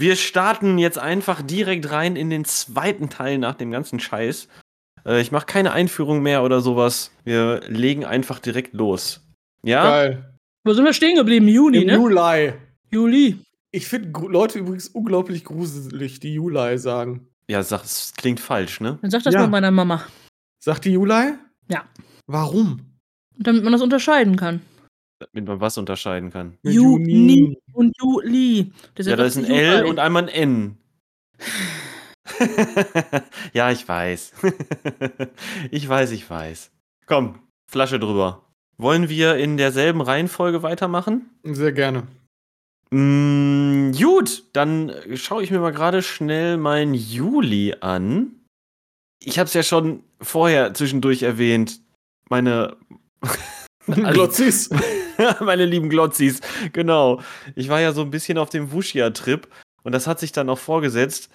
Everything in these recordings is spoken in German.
Wir starten jetzt einfach direkt rein in den zweiten Teil nach dem ganzen Scheiß. Äh, ich mache keine Einführung mehr oder sowas. Wir legen einfach direkt los. Ja? Geil. Wo sind wir stehen geblieben? Juni, Im ne? Juli. Juli. Ich finde Leute übrigens unglaublich gruselig, die Juli sagen. Ja, sag, es klingt falsch, ne? Dann sag das Ja. mal meiner Mama. Sagt die Juli? Ja. Warum? Damit man das unterscheiden kann. Damit man was unterscheiden kann. Juni und Juli. Ja, da ist ein L und einmal ein N. ja, ich weiß. ich weiß, ich weiß. Komm, Flasche drüber. Wollen wir in derselben Reihenfolge weitermachen? Sehr gerne. Mm, gut, dann schaue ich mir mal gerade schnell mein Juli an. Ich habe es ja schon vorher zwischendurch erwähnt. Meine. Also- Glotzis. Meine lieben Glotzis, genau. Ich war ja so ein bisschen auf dem Wuschia-Trip und das hat sich dann auch vorgesetzt.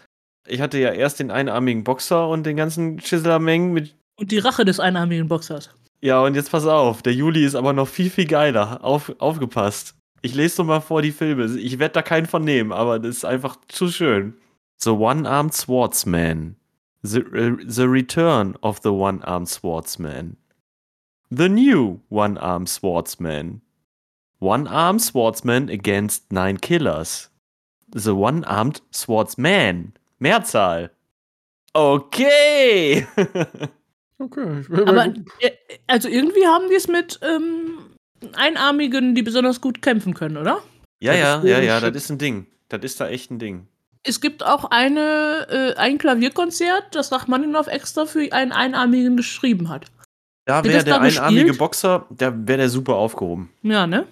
Ich hatte ja erst den einarmigen Boxer und den ganzen Schisselameng mit. Und die Rache des einarmigen Boxers. Ja, und jetzt pass auf, der Juli ist aber noch viel, viel geiler. Auf, aufgepasst. Ich lese doch mal vor die Filme. Ich werde da keinen von nehmen, aber das ist einfach zu schön. The One-Armed Swordsman. The, uh, the Return of the One-Armed Swordsman. The New One-Armed Swordsman. One-Armed Swordsman against Nine Killers. The One-Armed Swordsman. Mehrzahl. Okay. Okay. Aber äh, also irgendwie haben die es mit ähm, Einarmigen, die besonders gut kämpfen können, oder? ja, Das ja, ja, ja, das ist ein Ding. Das ist da echt ein Ding. Es gibt auch eine, äh, ein Klavierkonzert, das Rachmaninoff extra für einen Einarmigen geschrieben hat. Da wäre der einarmige gespielt? Boxer, da wäre der super aufgehoben. Ja, ne?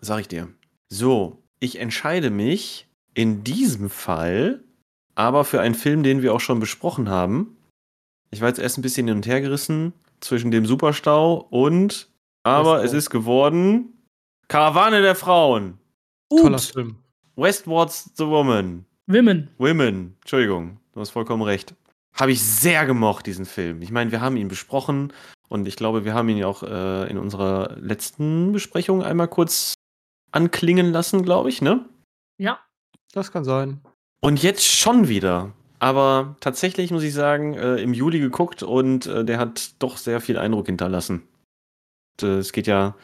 Sag ich dir. So, ich entscheide mich in diesem Fall aber für einen Film, den wir auch schon besprochen haben. Ich war jetzt erst ein bisschen hin und her gerissen zwischen dem Superstau und, aber Westworld. es ist geworden Karawane der Frauen. Toller Ups, Film. Westwards the Woman. Women. Women. Entschuldigung, du hast vollkommen recht. Habe ich sehr gemocht, diesen Film. Ich meine, wir haben ihn besprochen und ich glaube, wir haben ihn ja auch äh, in unserer letzten Besprechung einmal kurz anklingen lassen, glaube ich, ne? Ja. Das kann sein. Und jetzt schon wieder. Aber tatsächlich muss ich sagen, äh, im Juli geguckt und äh, der hat doch sehr viel Eindruck hinterlassen. Und, äh, es geht ja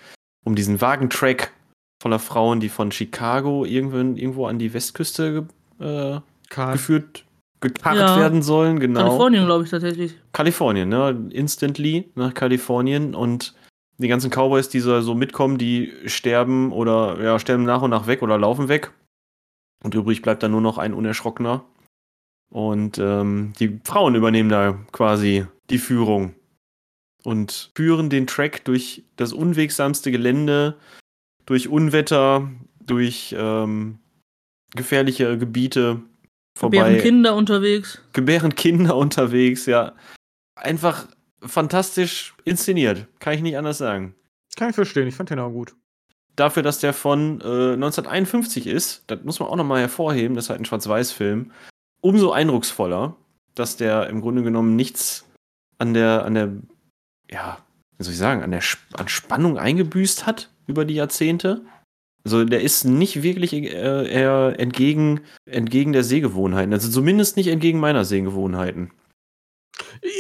um diesen Wagentrack voller Frauen, die von Chicago irgendwo, irgendwo an die Westküste äh, geführt, gekarrt Ja. werden sollen, genau. Kalifornien, glaube ich, tatsächlich. Kalifornien, ne? Instantly nach Kalifornien und die ganzen Cowboys, die so mitkommen, die sterben oder ja, sterben nach und nach weg oder laufen weg. Und übrig bleibt dann nur noch ein Unerschrockener. Und ähm, die Frauen übernehmen da quasi die Führung und führen den Track durch das unwegsamste Gelände, durch Unwetter, durch ähm, gefährliche Gebiete vorbei Wären Kinder unterwegs. gebären Kinder unterwegs, ja. Einfach fantastisch inszeniert, kann ich nicht anders sagen. Kann ich verstehen. Ich fand den auch gut. Dafür, dass der von äh, 1951 ist, das muss man auch nochmal hervorheben, das ist halt ein Schwarz-Weiß-Film, umso eindrucksvoller, dass der im Grunde genommen nichts an der, an der, ja, wie soll ich sagen, an der an Spannung eingebüßt hat über die Jahrzehnte. Also der ist nicht wirklich äh, eher entgegen, entgegen der Sehgewohnheiten, also zumindest nicht entgegen meiner Sehgewohnheiten.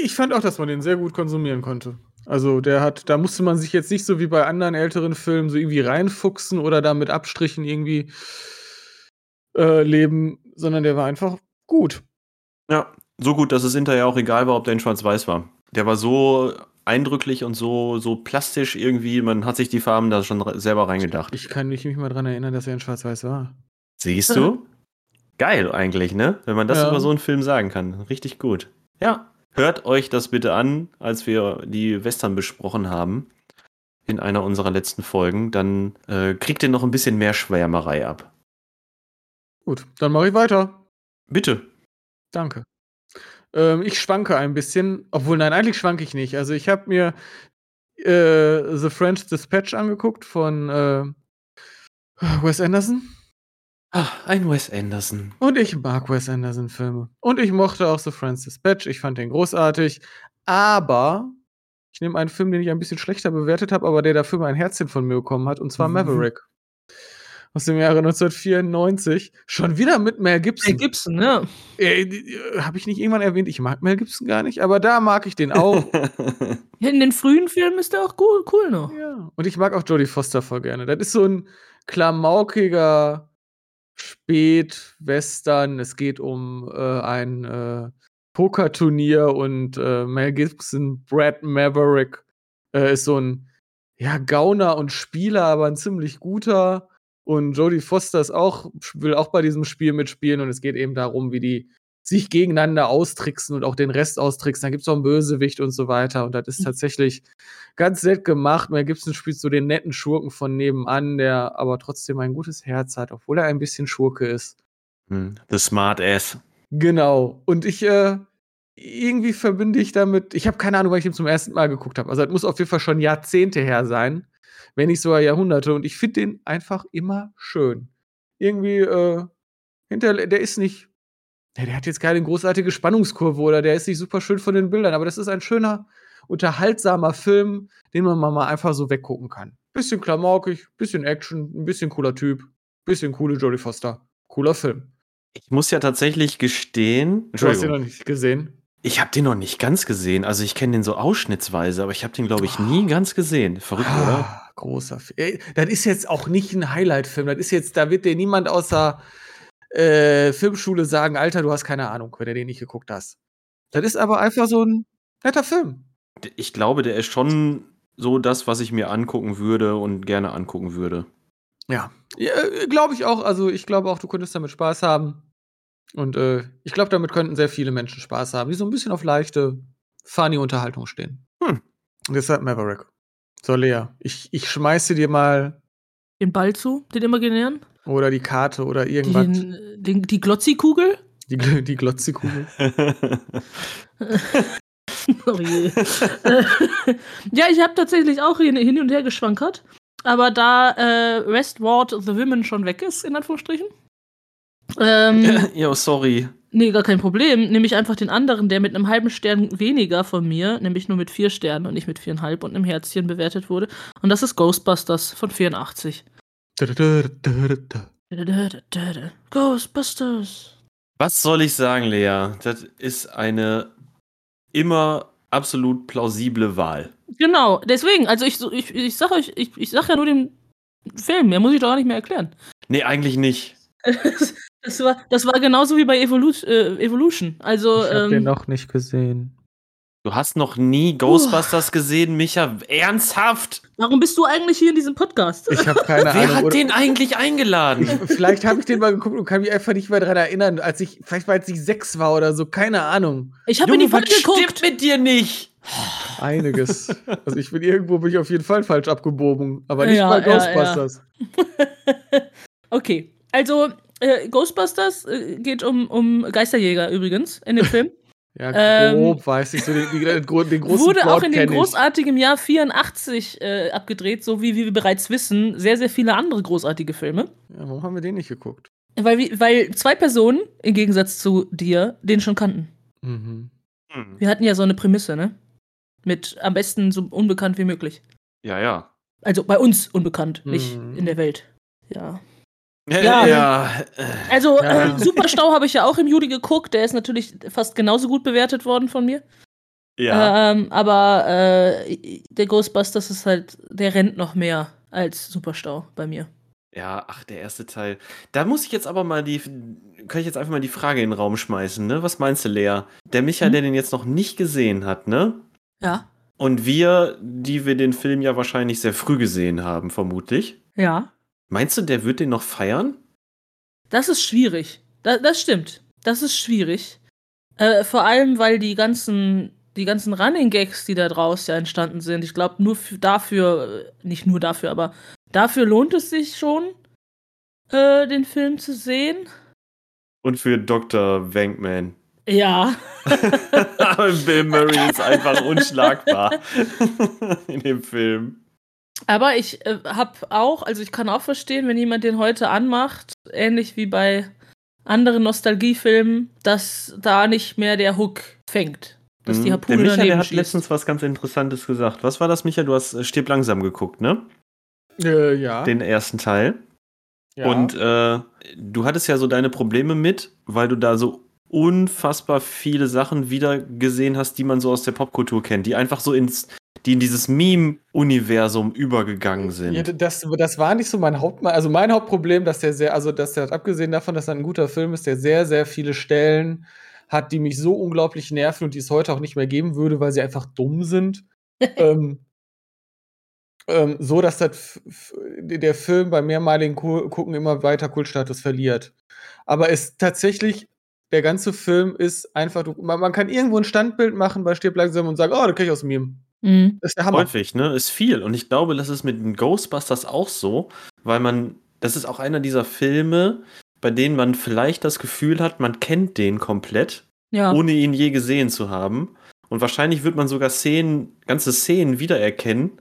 Ich fand auch, dass man den sehr gut konsumieren konnte. Also der hat, da musste man sich jetzt nicht so wie bei anderen älteren Filmen so irgendwie reinfuchsen oder da mit Abstrichen irgendwie äh, leben, sondern der war einfach gut. Ja, so gut, dass es hinterher auch egal war, ob der in Schwarz-Weiß war. Der war so eindrücklich und so, so plastisch irgendwie, man hat sich die Farben da schon selber reingedacht. Ich kann mich nicht mal dran erinnern, dass er in Schwarz-Weiß war. Siehst du? Geil eigentlich, ne? Wenn man das Ja. über so einen Film sagen kann. Richtig gut. Ja, hört euch das bitte an, als wir die Western besprochen haben in einer unserer letzten Folgen. Dann äh, kriegt ihr noch ein bisschen mehr Schwärmerei ab. Gut, dann mache ich weiter. Bitte. Danke. Ähm, ich schwanke ein bisschen, obwohl nein, eigentlich schwanke ich nicht. Also ich habe mir äh, The French Dispatch angeguckt von äh, Wes Anderson. Ah, ein Wes Anderson. Und ich mag Wes Anderson-Filme. Und ich mochte auch The French Dispatch. Ich fand den großartig. Aber ich nehme einen Film, den ich ein bisschen schlechter bewertet habe, aber der dafür mein Herzchen von mir bekommen hat, und zwar Mhm. Maverick. aus dem Jahre 1994. Schon wieder mit Mel Gibson. Mel Gibson, ja. Äh, äh, Habe ich nicht irgendwann erwähnt, ich mag Mel Gibson gar nicht, aber da mag ich den auch. In den frühen Filmen ist der auch cool, cool noch. ja. Und ich mag auch Jodie Foster voll gerne. Das ist so ein klamaukiger Spät-Western. Es geht um äh, ein äh, Pokerturnier und äh, Mel Gibson, Brad Maverick, äh, ist so ein ja, Gauner und Spieler, aber ein ziemlich guter. Und Jodie Foster ist auch, will auch bei diesem Spiel mitspielen und es geht eben darum, wie die sich gegeneinander austricksen und auch den Rest austricksen. Da gibt es auch einen Bösewicht und so weiter. Und das ist tatsächlich ganz nett gemacht. Mel Gibson spielt so den netten Schurken von nebenan, der aber trotzdem ein gutes Herz hat, obwohl er ein bisschen Schurke ist. Hm, The Smart Ass. Genau. Und ich, äh, irgendwie verbinde ich damit, ich habe keine Ahnung, weil ich ihn zum ersten Mal geguckt habe. Also, das muss auf jeden Fall schon Jahrzehnte her sein, wenn nicht sogar Jahrhunderte. Und ich finde den einfach immer schön. Irgendwie, äh, hinter, der ist nicht, ja, der hat jetzt keine großartige Spannungskurve oder der ist nicht super schön von den Bildern, aber das ist ein schöner, unterhaltsamer Film, den man mal einfach so weggucken kann. Bisschen klamaukig, bisschen Action, ein bisschen cooler Typ, bisschen coole Jodie Foster. Cooler Film. Ich muss ja tatsächlich gestehen, Du hast ihn noch nicht gesehen. ich habe den noch nicht ganz gesehen. Also ich kenne den so ausschnittsweise, aber ich habe den, glaube ich, nie ganz gesehen. Verrückt, oder? Ah, großer Film. Das ist jetzt auch nicht ein Highlight-Film. Das ist jetzt, da wird dir niemand außer äh, Filmschule sagen, Alter, du hast keine Ahnung, wenn du den nicht geguckt hast. Das ist aber einfach so ein netter Film. Ich glaube, der ist schon so das, was ich mir angucken würde und gerne angucken würde. Ja, ja glaube ich auch. Also ich glaube auch, du könntest damit Spaß haben. Und äh, ich glaube, damit könnten sehr viele Menschen Spaß haben, die so ein bisschen auf leichte, funny Unterhaltung stehen. Hm. Deshalb Maverick. So, Lea, ich, ich schmeiße dir mal Den Ball zu, den imaginären. Oder die Karte oder irgendwas. Den, den, die Glotzi-Kugel. Die, die Glotzikugel. Oh ja, ich habe tatsächlich auch hin, hin und her geschwankert. Aber da äh, Westward the Women schon weg ist, in Anführungsstrichen. Ähm, ja, sorry. nee, gar kein Problem. Nehme ich einfach den anderen, der mit einem halben Stern weniger von mir, nämlich nur mit vier Sternen und nicht mit viereinhalb und einem Herzchen bewertet wurde. Und das ist Ghostbusters von 84. Ghostbusters. Was soll ich sagen, Lea? Das ist eine immer absolut plausible Wahl. Genau, deswegen, also ich, ich, ich sag euch, ich, ich sag ja nur den Film, mehr muss ich doch gar nicht mehr erklären. Nee, eigentlich nicht. Das war, das war genauso wie bei Evolu äh, Evolution. Also, Ich hab den ähm, noch nicht gesehen. Du hast noch nie Ghostbusters gesehen, Micha? Ernsthaft? Warum bist du eigentlich hier in diesem Podcast? Ich habe keine Wer Ahnung. hat oder- den eigentlich eingeladen? Vielleicht habe ich den mal geguckt und kann mich einfach nicht mehr daran erinnern, als ich, vielleicht weil als ich sechs war oder so, keine Ahnung. Ich habe in die Folge was stimmt geguckt. mit dir nicht? Einiges. also ich bin irgendwo bin ich auf jeden Fall falsch abgebogen, aber nicht Ja, bei ja, ja. Ghostbusters. Okay, also äh, Ghostbusters äh, geht um, um Geisterjäger übrigens in dem Film. Ja, Ähm, grob weiß ich so den, den, den großen Wurde Plot auch in dem großartigen Jahr 84 äh, abgedreht, so wie wir bereits wissen, sehr, sehr viele andere großartige Filme. Ja, warum haben wir den nicht geguckt? Weil, weil zwei Personen, im Gegensatz zu dir, den schon kannten. Mhm. Hm. Wir hatten ja so eine Prämisse, ne? Mit am besten so unbekannt wie möglich. Ja, ja. Also bei uns unbekannt, nicht Mhm. in der Welt. Ja. Ja, Ja. ja. Also, Ja. äh, Superstau habe ich ja auch im Juli geguckt. Der ist natürlich fast genauso gut bewertet worden von mir. ja. Ähm, aber äh, der Ghostbusters ist halt, der rennt noch mehr als Superstau bei mir. Ja, ach, der erste Teil. Da muss ich jetzt aber mal die, kann ich jetzt einfach mal die Frage in den Raum schmeißen, ne? Was meinst du, Lea? Der Micha, Hm? der den jetzt noch nicht gesehen hat, ne? Ja. Und wir, die wir den Film ja wahrscheinlich sehr früh gesehen haben, vermutlich. Ja. Meinst du, der wird den noch feiern? Das ist schwierig. Da, das stimmt. Das ist schwierig. Äh, vor allem, weil die ganzen, die ganzen Running Gags, die da draus ja entstanden sind, ich glaube, nur für, dafür, äh, nicht nur dafür, aber dafür lohnt es sich schon, äh, den Film zu sehen. Und für Dr. Wankman. Ja. Bill Murray ist einfach unschlagbar in dem Film. Aber ich äh, habe auch, also ich kann auch verstehen, wenn jemand den heute anmacht, ähnlich wie bei anderen Nostalgiefilmen, dass da nicht mehr der Hook fängt. Dass die Mhm. Harpune der Micha, daneben der hat schießt. letztens was ganz Interessantes gesagt. Was war das, Micha? Du hast äh, Stirb langsam geguckt, ne? Äh, ja. Den ersten Teil. Ja. Und äh, du hattest ja so deine Probleme mit, weil du da so unfassbar viele Sachen wieder gesehen hast, die man so aus der Popkultur kennt, die einfach so ins, die in dieses Meme-Universum übergegangen sind. Ja, das, das war nicht so mein Haupt, also mein Hauptproblem, dass der sehr, also dass der abgesehen davon, dass er ein guter Film ist, der sehr, sehr viele Stellen hat, die mich so unglaublich nerven und die es heute auch nicht mehr geben würde, weil sie einfach dumm sind. ähm, ähm, so, dass das der Film beim mehrmaligen Ku- Gucken immer weiter Kultstatus verliert. Aber es tatsächlich, der ganze Film ist einfach, du, man, man kann irgendwo ein Standbild machen bei Stirb langsam und sagen, oh, das kenne ich aus Meme. Mhm. Das ist der Hammer. Häufig, ne? Ist viel. Und ich glaube, das ist mit den Ghostbusters auch so, weil man, das ist auch einer dieser Filme, bei denen man vielleicht das Gefühl hat, man kennt den komplett, Ja. ohne ihn je gesehen zu haben. Und wahrscheinlich wird man sogar Szenen, ganze Szenen wiedererkennen,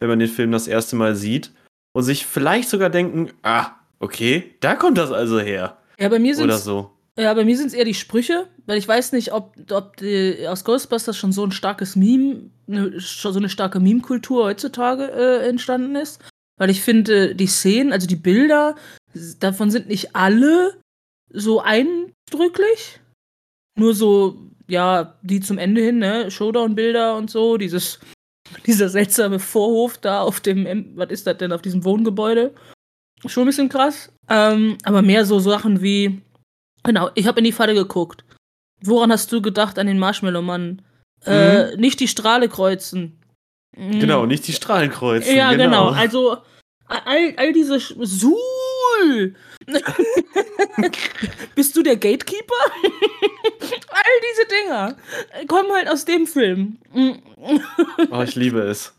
wenn man den Film das erste Mal sieht. Und sich vielleicht sogar denken, ah, okay, da kommt das also her. ja, bei mir sind Oder so. Ja, bei mir sind es eher die Sprüche, weil ich weiß nicht, ob, ob die, aus Ghostbusters schon so ein starkes Meme, ne, schon so eine starke Meme-Kultur heutzutage äh, entstanden ist. Weil ich finde, die Szenen, also die Bilder, davon sind nicht alle so eindrücklich. Nur so, ja, die zum Ende hin, ne, Showdown-Bilder und so, dieses, dieser seltsame Vorhof da auf dem, was ist das denn, auf diesem Wohngebäude. Schon ein bisschen krass. Ähm, aber mehr so Sachen wie, Genau, ich habe in die Falle geguckt. Woran hast du gedacht an den Marshmallow-Mann? Äh, nicht die Strahle kreuzen. Mhm. Genau, nicht die Strahlen kreuzen. Ja, genau. Also all, all diese Sch Suhl! Bist du der Gatekeeper? all diese Dinger kommen halt aus dem Film. Mhm. Oh, ich liebe es.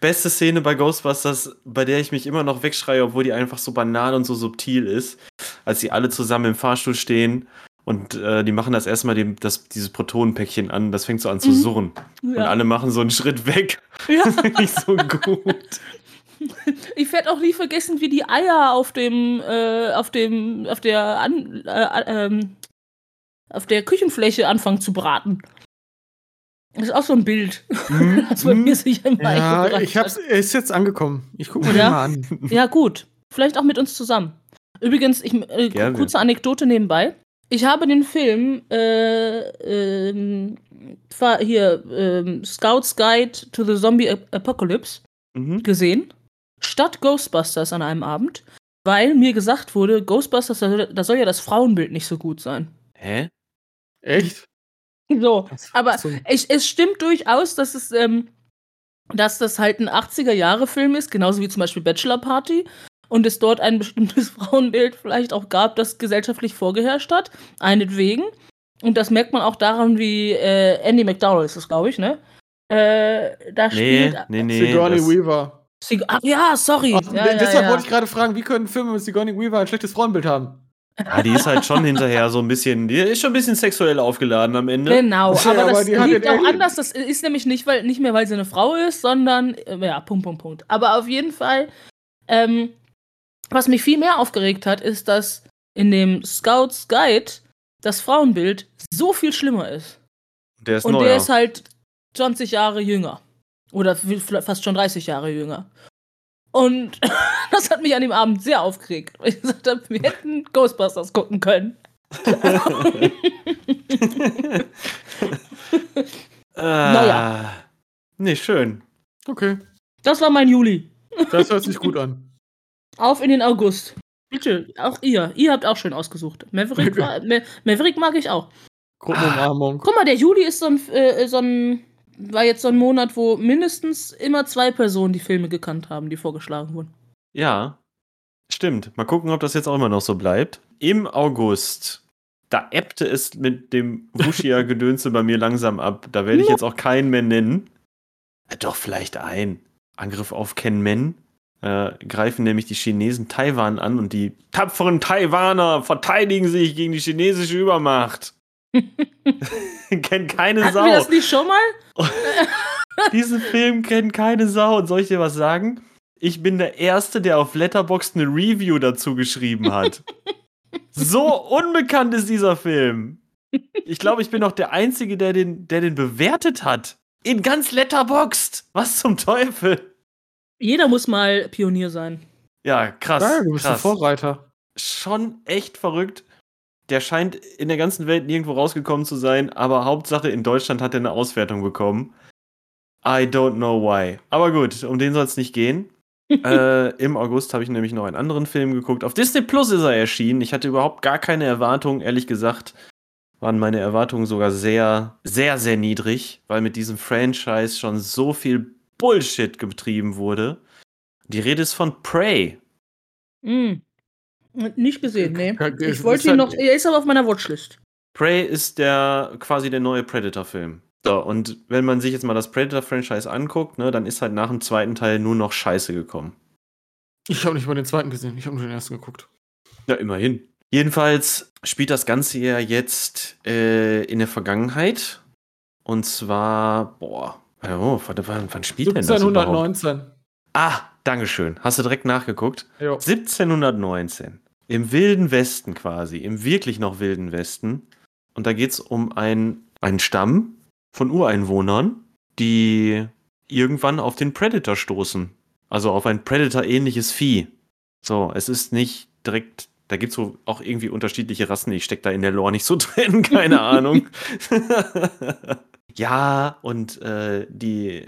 Beste Szene bei Ghostbusters, bei der ich mich immer noch wegschreie, obwohl die einfach so banal und so subtil ist, als sie alle zusammen im Fahrstuhl stehen und äh, die machen das erstmal dem, das, dieses Protonenpäckchen an, das fängt so an zu Mhm. surren. Und Ja. alle machen so einen Schritt weg. Ja. Das finde ich so gut. Ich werde auch nie vergessen, wie die Eier auf dem, äh, auf dem, auf der, An äh, ähm, auf der Küchenfläche anfangen zu braten. Das ist auch so ein Bild, das bei mir sich immer Ja, ich hab's, hat. er ist jetzt angekomem. Ich guck mir Ja? den mal an. Ja, gut. Vielleicht auch mit uns zusammen. Übrigens, ich, äh, Gerne. kurze Anekdote nebenbei. Ich habe den Film äh, ähm, war hier ähm, Scouts Guide to the Zombie Ap- Apocalypse Mhm. gesehen, statt Ghostbusters an einem Abend, weil mir gesagt wurde, Ghostbusters, da soll, da soll ja das Frauenbild nicht so gut sein. Hä? Echt? So, aber So- ich, es stimmt durchaus, dass es, ähm, dass das halt ein 80er-Jahre-Film ist, genauso wie zum Beispiel Bachelor Party. Und es dort ein bestimmtes Frauenbild vielleicht auch gab, das gesellschaftlich vorgeherrscht hat. Einetwegen. Und das merkt man auch daran, wie äh, Andy McDowell ist das, glaube ich, ne? Äh, da Nee, spielt. nee, nee. Sigourney das- Weaver. Sig Ach ja, sorry. Ach, ja, ja, deshalb ja. wollte ich gerade fragen, wie können Filme mit Sigourney Weaver ein schlechtes Frauenbild haben? Ja, die ist halt schon hinterher so ein bisschen, die ist schon ein bisschen sexuell aufgeladen am Ende. Genau, Ja, aber aber das die hat liegt auch anders. Das ist nämlich nicht, weil, nicht mehr, weil sie eine Frau ist, sondern, äh, ja, Punkt, Punkt, Punkt. Aber auf jeden Fall, ähm, was mich viel mehr aufgeregt hat, ist, dass in dem Scouts Guide das Frauenbild so viel schlimmer ist. Der ist Und neuer. der ist halt 20 Jahre jünger. Oder fast schon 30 Jahre jünger. Und das hat mich an dem Abend sehr aufgeregt. Weil ich gesagt habe, wir hätten Ghostbusters gucken können. ah, Naja. Nee, schön. Okay, Das war mein Juli. das hört sich gut an. Auf in den August. Bitte, auch ihr. Ihr habt auch schön ausgesucht. Maverick, war, Ma Maverick mag ich auch. Gruppenumarmung. Guck mal, der Juli ist so ein, äh, so ein, war jetzt so ein Monat, wo mindestens immer zwei Personen die Filme gekannt haben, die vorgeschlagen wurden. Ja, stimmt. Mal gucken, ob das jetzt auch immer noch so bleibt. Im August, da ebbte es mit dem Wuschia-Gedönse bei mir langsam ab. Da werde ich jetzt auch keinen mehr nennen. Äh, Doch, vielleicht ein. Angriff auf Ken Men. Äh, greifen nämlich die Chinesen Taiwan an und die tapferen Taiwaner verteidigen sich gegen die chinesische Übermacht. kennt keine Hatten Sau. wir das nicht schon mal? Diesen Film kennt keine Sau. Und soll ich dir was sagen? Ich bin der Erste, der auf Letterboxd eine Review dazu geschrieben hat. so unbekannt ist dieser Film. Ich glaube, ich bin auch der Einzige, der den, der den bewertet hat. In ganz Letterboxd. Was zum Teufel? Jeder muss mal Pionier sein. Ja, krass. Ja, du bist ein krass. Vorreiter. Schon echt verrückt. Der scheint in der ganzen Welt nirgendwo rausgekommen zu sein, aber Hauptsache in Deutschland hat er eine Auswertung bekommen. I don't know why. Aber gut, um den soll es nicht gehen. äh, Im August habe ich nämlich noch einen anderen Film geguckt. Auf Disney Plus ist er erschienen. Ich hatte überhaupt gar keine Erwartungen, ehrlich gesagt. Waren meine Erwartungen sogar sehr, sehr, sehr niedrig, weil mit diesem Franchise schon so viel Bullshit getrieben wurde. Die Rede ist von Prey. Hm. Nicht gesehen, nee. Ich wollte ihn noch. Er ist aber auf meiner Watchlist. Prey ist der quasi der neue Predator-Film. So, und wenn man sich jetzt mal das Predator-Franchise anguckt, ne, dann ist halt nach dem zweiten Teil nur noch Scheiße gekommen. Ich habe nicht mal den zweiten gesehen, ich habe nur den ersten geguckt. Ja, immerhin. Jedenfalls spielt das Ganze ja jetzt äh, in der Vergangenheit. Und zwar, boah, oh, wann, wann spielt denn das überhaupt? 1719. Ah, Dankeschön. Hast du direkt nachgeguckt? Jo. 1719. Im wilden Westen quasi, im wirklich noch wilden Westen. Und da geht es um ein, einen Stamm von Ureinwohnern, die irgendwann auf den Predator stoßen. Also auf ein Predator-ähnliches Vieh. So, es ist nicht direkt, da gibt es so auch irgendwie unterschiedliche Rassen. Ich stecke da in der Lore nicht so drin, keine Ahnung. ja, und äh, die,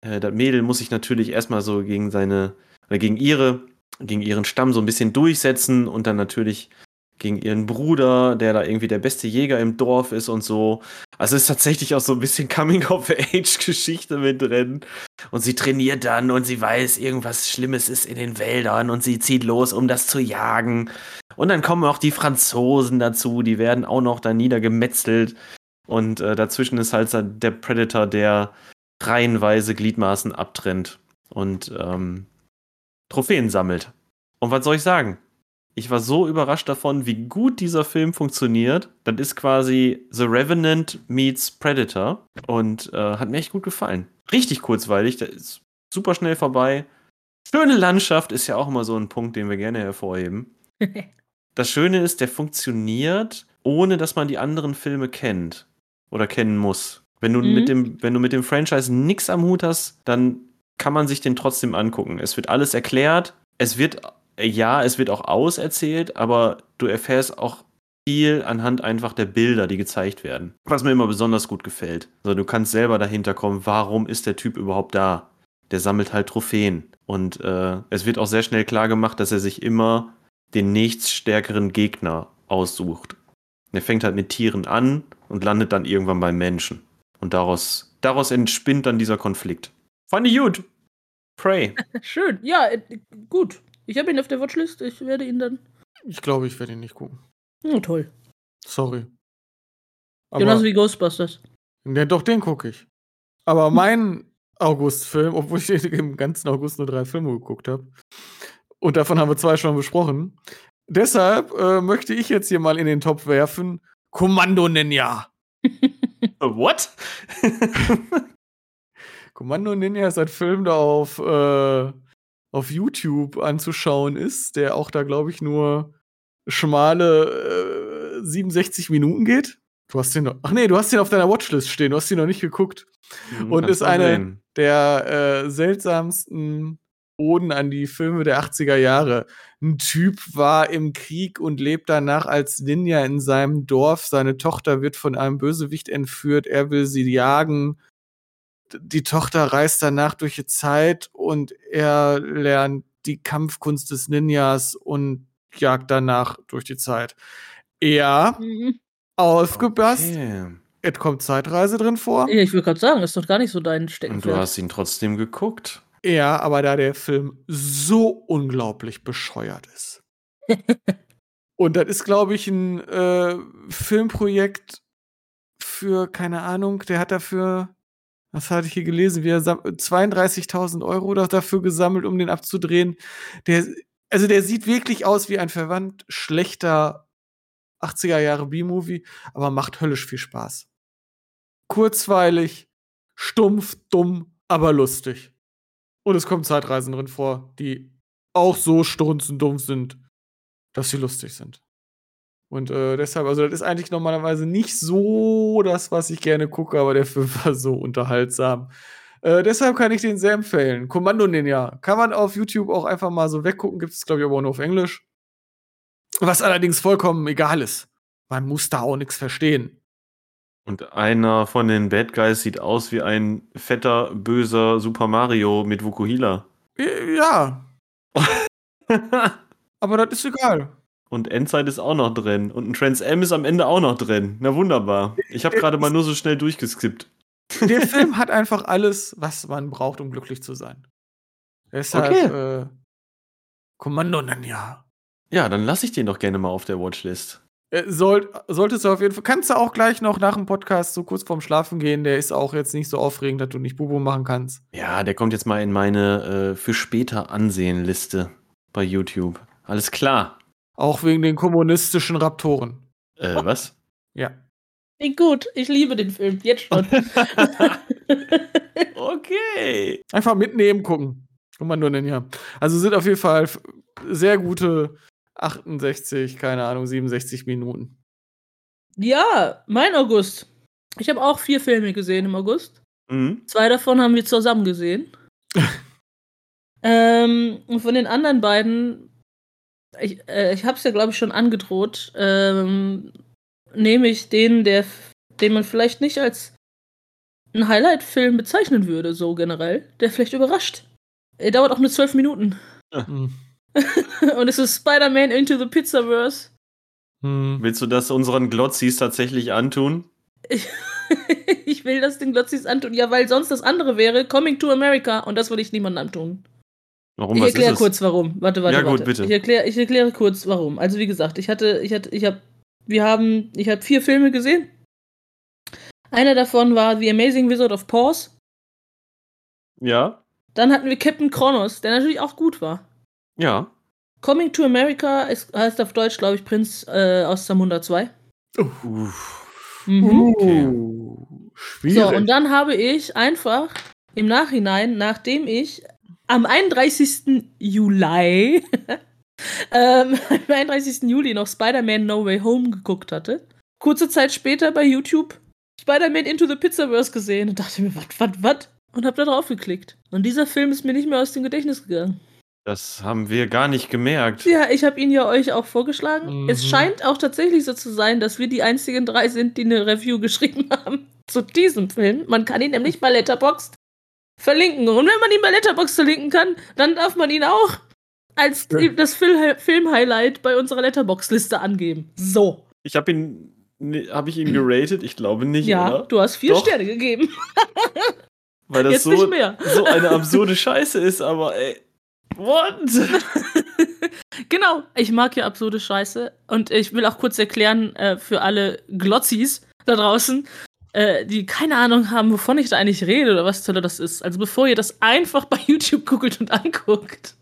äh, das Mädel muss sich natürlich erstmal so gegen seine, oder gegen ihre, gegen ihren Stamm so ein bisschen durchsetzen und dann natürlich gegen ihren Bruder, der da irgendwie der beste Jäger im Dorf ist und so. Also ist tatsächlich auch so ein bisschen Coming-of-Age-Geschichte mit drin. Und sie trainiert dann und sie weiß, irgendwas Schlimmes ist in den Wäldern und sie zieht los, um das zu jagen. Und dann kommen auch die Franzosen dazu, die werden auch noch da niedergemetzelt. Und äh, dazwischen ist halt der Predator, der reihenweise Gliedmaßen abtrennt und ähm, Trophäen sammelt. Und was soll ich sagen? Ich war so überrascht davon, wie gut dieser Film funktioniert. Das ist quasi The Revenant meets Predator und äh, hat mir echt gut gefallen. Richtig kurzweilig, der ist super schnell vorbei. Schöne Landschaft ist ja auch immer so ein Punkt, den wir gerne hervorheben. Das Schöne ist, der funktioniert, ohne dass man die anderen Filme kennt oder kennen muss. Wenn du, Mhm. mit, dem, wenn du mit dem Franchise nichts am Hut hast, dann kann man sich den trotzdem angucken. Es wird alles erklärt. Es wird, ja, es wird auch auserzählt, aber du erfährst auch viel anhand einfach der Bilder, die gezeigt werden. Was mir immer besonders gut gefällt. Also du kannst selber dahinter kommen, warum ist der Typ überhaupt da? Der sammelt halt Trophäen. Und äh, es wird auch sehr schnell klar gemacht, dass er sich immer den nächststärkeren Gegner aussucht. Er fängt halt mit Tieren an und landet dann irgendwann beim Menschen. Und daraus, daraus entspinnt dann dieser Konflikt. Fand ich gut. Prey. Schön. Ja, äh, gut. Ich habe ihn auf der Watchlist. Ich werde ihn dann. Ich glaube, ich werde ihn nicht gucken. Oh, toll. Sorry. Genauso wie Ghostbusters. Ja, doch, den gucke ich. Aber mein August-Film, obwohl ich im ganzen August nur drei Filme geguckt habe, und davon haben wir zwei schon besprochen. Deshalb äh, möchte ich jetzt hier mal in den Topf werfen: Kommando Ninja. What? Kommando Ninja ist ein Film, der auf, äh, auf YouTube anzuschauen ist, der auch da, glaube ich, nur schmale äh, 67 Minuten geht. Du hast den noch. Ach nee, du hast den auf deiner Watchlist stehen, du hast ihn noch nicht geguckt. Und Kannst ist eine- sehen. der äh, seltsamsten Oden an die Filme der 80er Jahre. Ein Typ war im Krieg und lebt danach als Ninja in seinem Dorf. Seine Tochter wird von einem Bösewicht entführt. Er will sie jagen. Die Tochter reist danach durch die Zeit und er lernt die Kampfkunst des Ninjas und jagt danach durch die Zeit. Ja, Mhm. aufgepasst. Okay. Es kommt Zeitreise drin vor. Ja, ich würde gerade sagen, ist doch gar nicht so dein Und Steckenpferd. du hast ihn trotzdem geguckt. Ja, aber da der Film so unglaublich bescheuert ist. Und das ist, glaube ich, ein äh, Filmprojekt für, keine Ahnung, der hat dafür, was hatte ich hier gelesen, wie er sam- 32.000 Euro da- dafür gesammelt, um den abzudrehen. Der, also der sieht wirklich aus wie ein verwandt schlechter 80er Jahre B-Movie, aber macht höllisch viel Spaß. Kurzweilig, stumpf, dumm, aber lustig. Und es kommen Zeitreisen drin vor, die auch so strunzendumpf sind, dass sie lustig sind. Und äh, deshalb, also das ist eigentlich normalerweise nicht so das, was ich gerne gucke, aber der Film war so unterhaltsam. Äh, deshalb kann ich den sehr empfehlen. Kommando Ninja. Kann man auf YouTube auch einfach mal so weggucken. Gibt es, glaube ich, aber auch nur auf Englisch. Was allerdings vollkommen egal ist. Man muss da auch nichts verstehen. Und einer von den Bad Guys sieht aus wie ein fetter, böser Super Mario mit Vukuhila. Ja. aber das ist egal. Und Endzeit ist auch noch drin. Und ein Trans M ist am Ende auch noch drin. Na wunderbar. Ich habe gerade mal nur so schnell durchgeskippt. Der Film hat einfach alles, was man braucht, um glücklich zu sein. Deshalb Okay. äh, Kommando Ninja. Ja, dann lasse ich den doch gerne mal auf der Watchlist. Äh, soll, solltest du auf jeden Fall, kannst du auch gleich noch nach dem Podcast so kurz vorm Schlafen gehen. Der ist auch jetzt nicht so aufregend, dass du nicht Bubu machen kannst. Ja, der kommt jetzt mal in meine äh, für später Ansehen-Liste bei YouTube. Alles klar. Auch wegen den kommunistischen Raptoren. Äh, was? Ja. Klingt gut, ich liebe den Film, jetzt schon. okay. Einfach mitnehmen, gucken. Kommando Ninja. Also sind auf jeden Fall sehr gute 68, keine Ahnung, 67 Minuten. ja, mein August. Ich habe auch vier Filme gesehen im August. Mhm. Zwei davon haben wir zusammen gesehen. ähm, und von den anderen beiden, ich, äh, ich habe es ja, glaube ich, schon angedroht, ähm, nehme ich den, der, den man vielleicht nicht als einen Highlight-Film bezeichnen würde, so generell, der vielleicht überrascht. Er dauert auch nur zwölf Minuten. Hm. und es ist Spider-Man Into the Pizzaverse. Hm. Willst du das unseren Glotzis tatsächlich antun? Ich, will das den Glotzis antun. Ja, weil sonst das andere wäre Coming to America und das würde ich niemandem antun. Warum Ich erkläre kurz warum. Warte, warte, Ja, gut, warte. bitte. Ich erkläre ich erkläre kurz warum. Also wie gesagt, ich hatte ich hatte ich habe wir haben ich habe vier Filme gesehen. Einer davon war The Amazing Wizard of Pause. Ja, Dann hatten wir Captain Kronos, der natürlich auch gut war. Ja. Coming to America ist, heißt auf Deutsch, glaube ich, Prinz äh, aus Zamunda 2. Uff. Mhm. Okay. Uh, schwierig. So, und dann habe ich einfach im Nachhinein, nachdem ich am 31. Juli, ähm, am 31. Juli noch Spider-Man No Way Home geguckt hatte, kurze Zeit später bei YouTube Spider-Man Into the Pizzaverse gesehen und dachte mir, was, was, was? Und hab da drauf geklickt. Und dieser Film ist mir nicht mehr aus dem Gedächtnis gegangen. Das haben wir gar nicht gemerkt. Ja, ich habe ihn ja euch auch vorgeschlagen. Mhm. Es scheint auch tatsächlich so zu sein, dass wir die einzigen drei sind, die eine Review geschrieben haben zu diesem Film. Man kann ihn nämlich bei Letterboxd verlinken. Und wenn man ihn bei Letterboxd verlinken kann, dann darf man ihn auch als Ja. das Fil- Film-Highlight bei unserer Letterboxd-Liste angeben. So. Ich habe ihn, habe ich ihn geratet? Ich glaube nicht, Ja, oder? du hast vier Doch. Sterne gegeben. Weil das Jetzt so, nicht mehr. so eine absurde Scheiße ist, aber ey. What? Genau, ich mag ja absurde Scheiße. Und ich will auch kurz erklären äh, für alle Glotzis da draußen, äh, die keine Ahnung haben, wovon ich da eigentlich rede oder was Hölle das ist. Also bevor ihr das einfach bei YouTube googelt und anguckt.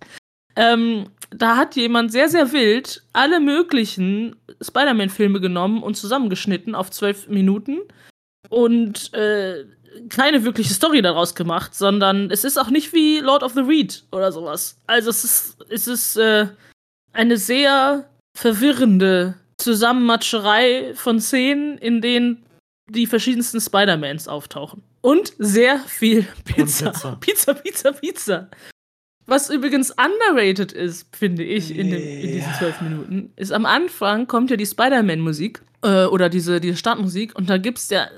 Ähm, da hat jemand sehr, sehr wild alle möglichen Spider-Man-Filme genommen und zusammengeschnitten auf zwölf Minuten und äh, keine wirkliche Story daraus gemacht, sondern es ist auch nicht wie Lord of the Reed oder sowas. Also es ist, es ist äh, eine sehr verwirrende Zusammenmatscherei von Szenen, in denen die verschiedensten Spider-Mans auftauchen. Und sehr viel Pizza. Pizza. Pizza, Pizza, Pizza. Was übrigens underrated ist, finde ich, in, dem, in diesen zwölf Minuten, ist am Anfang kommt ja die Spider-Man-Musik äh, oder diese, diese Startmusik und da gibt's ja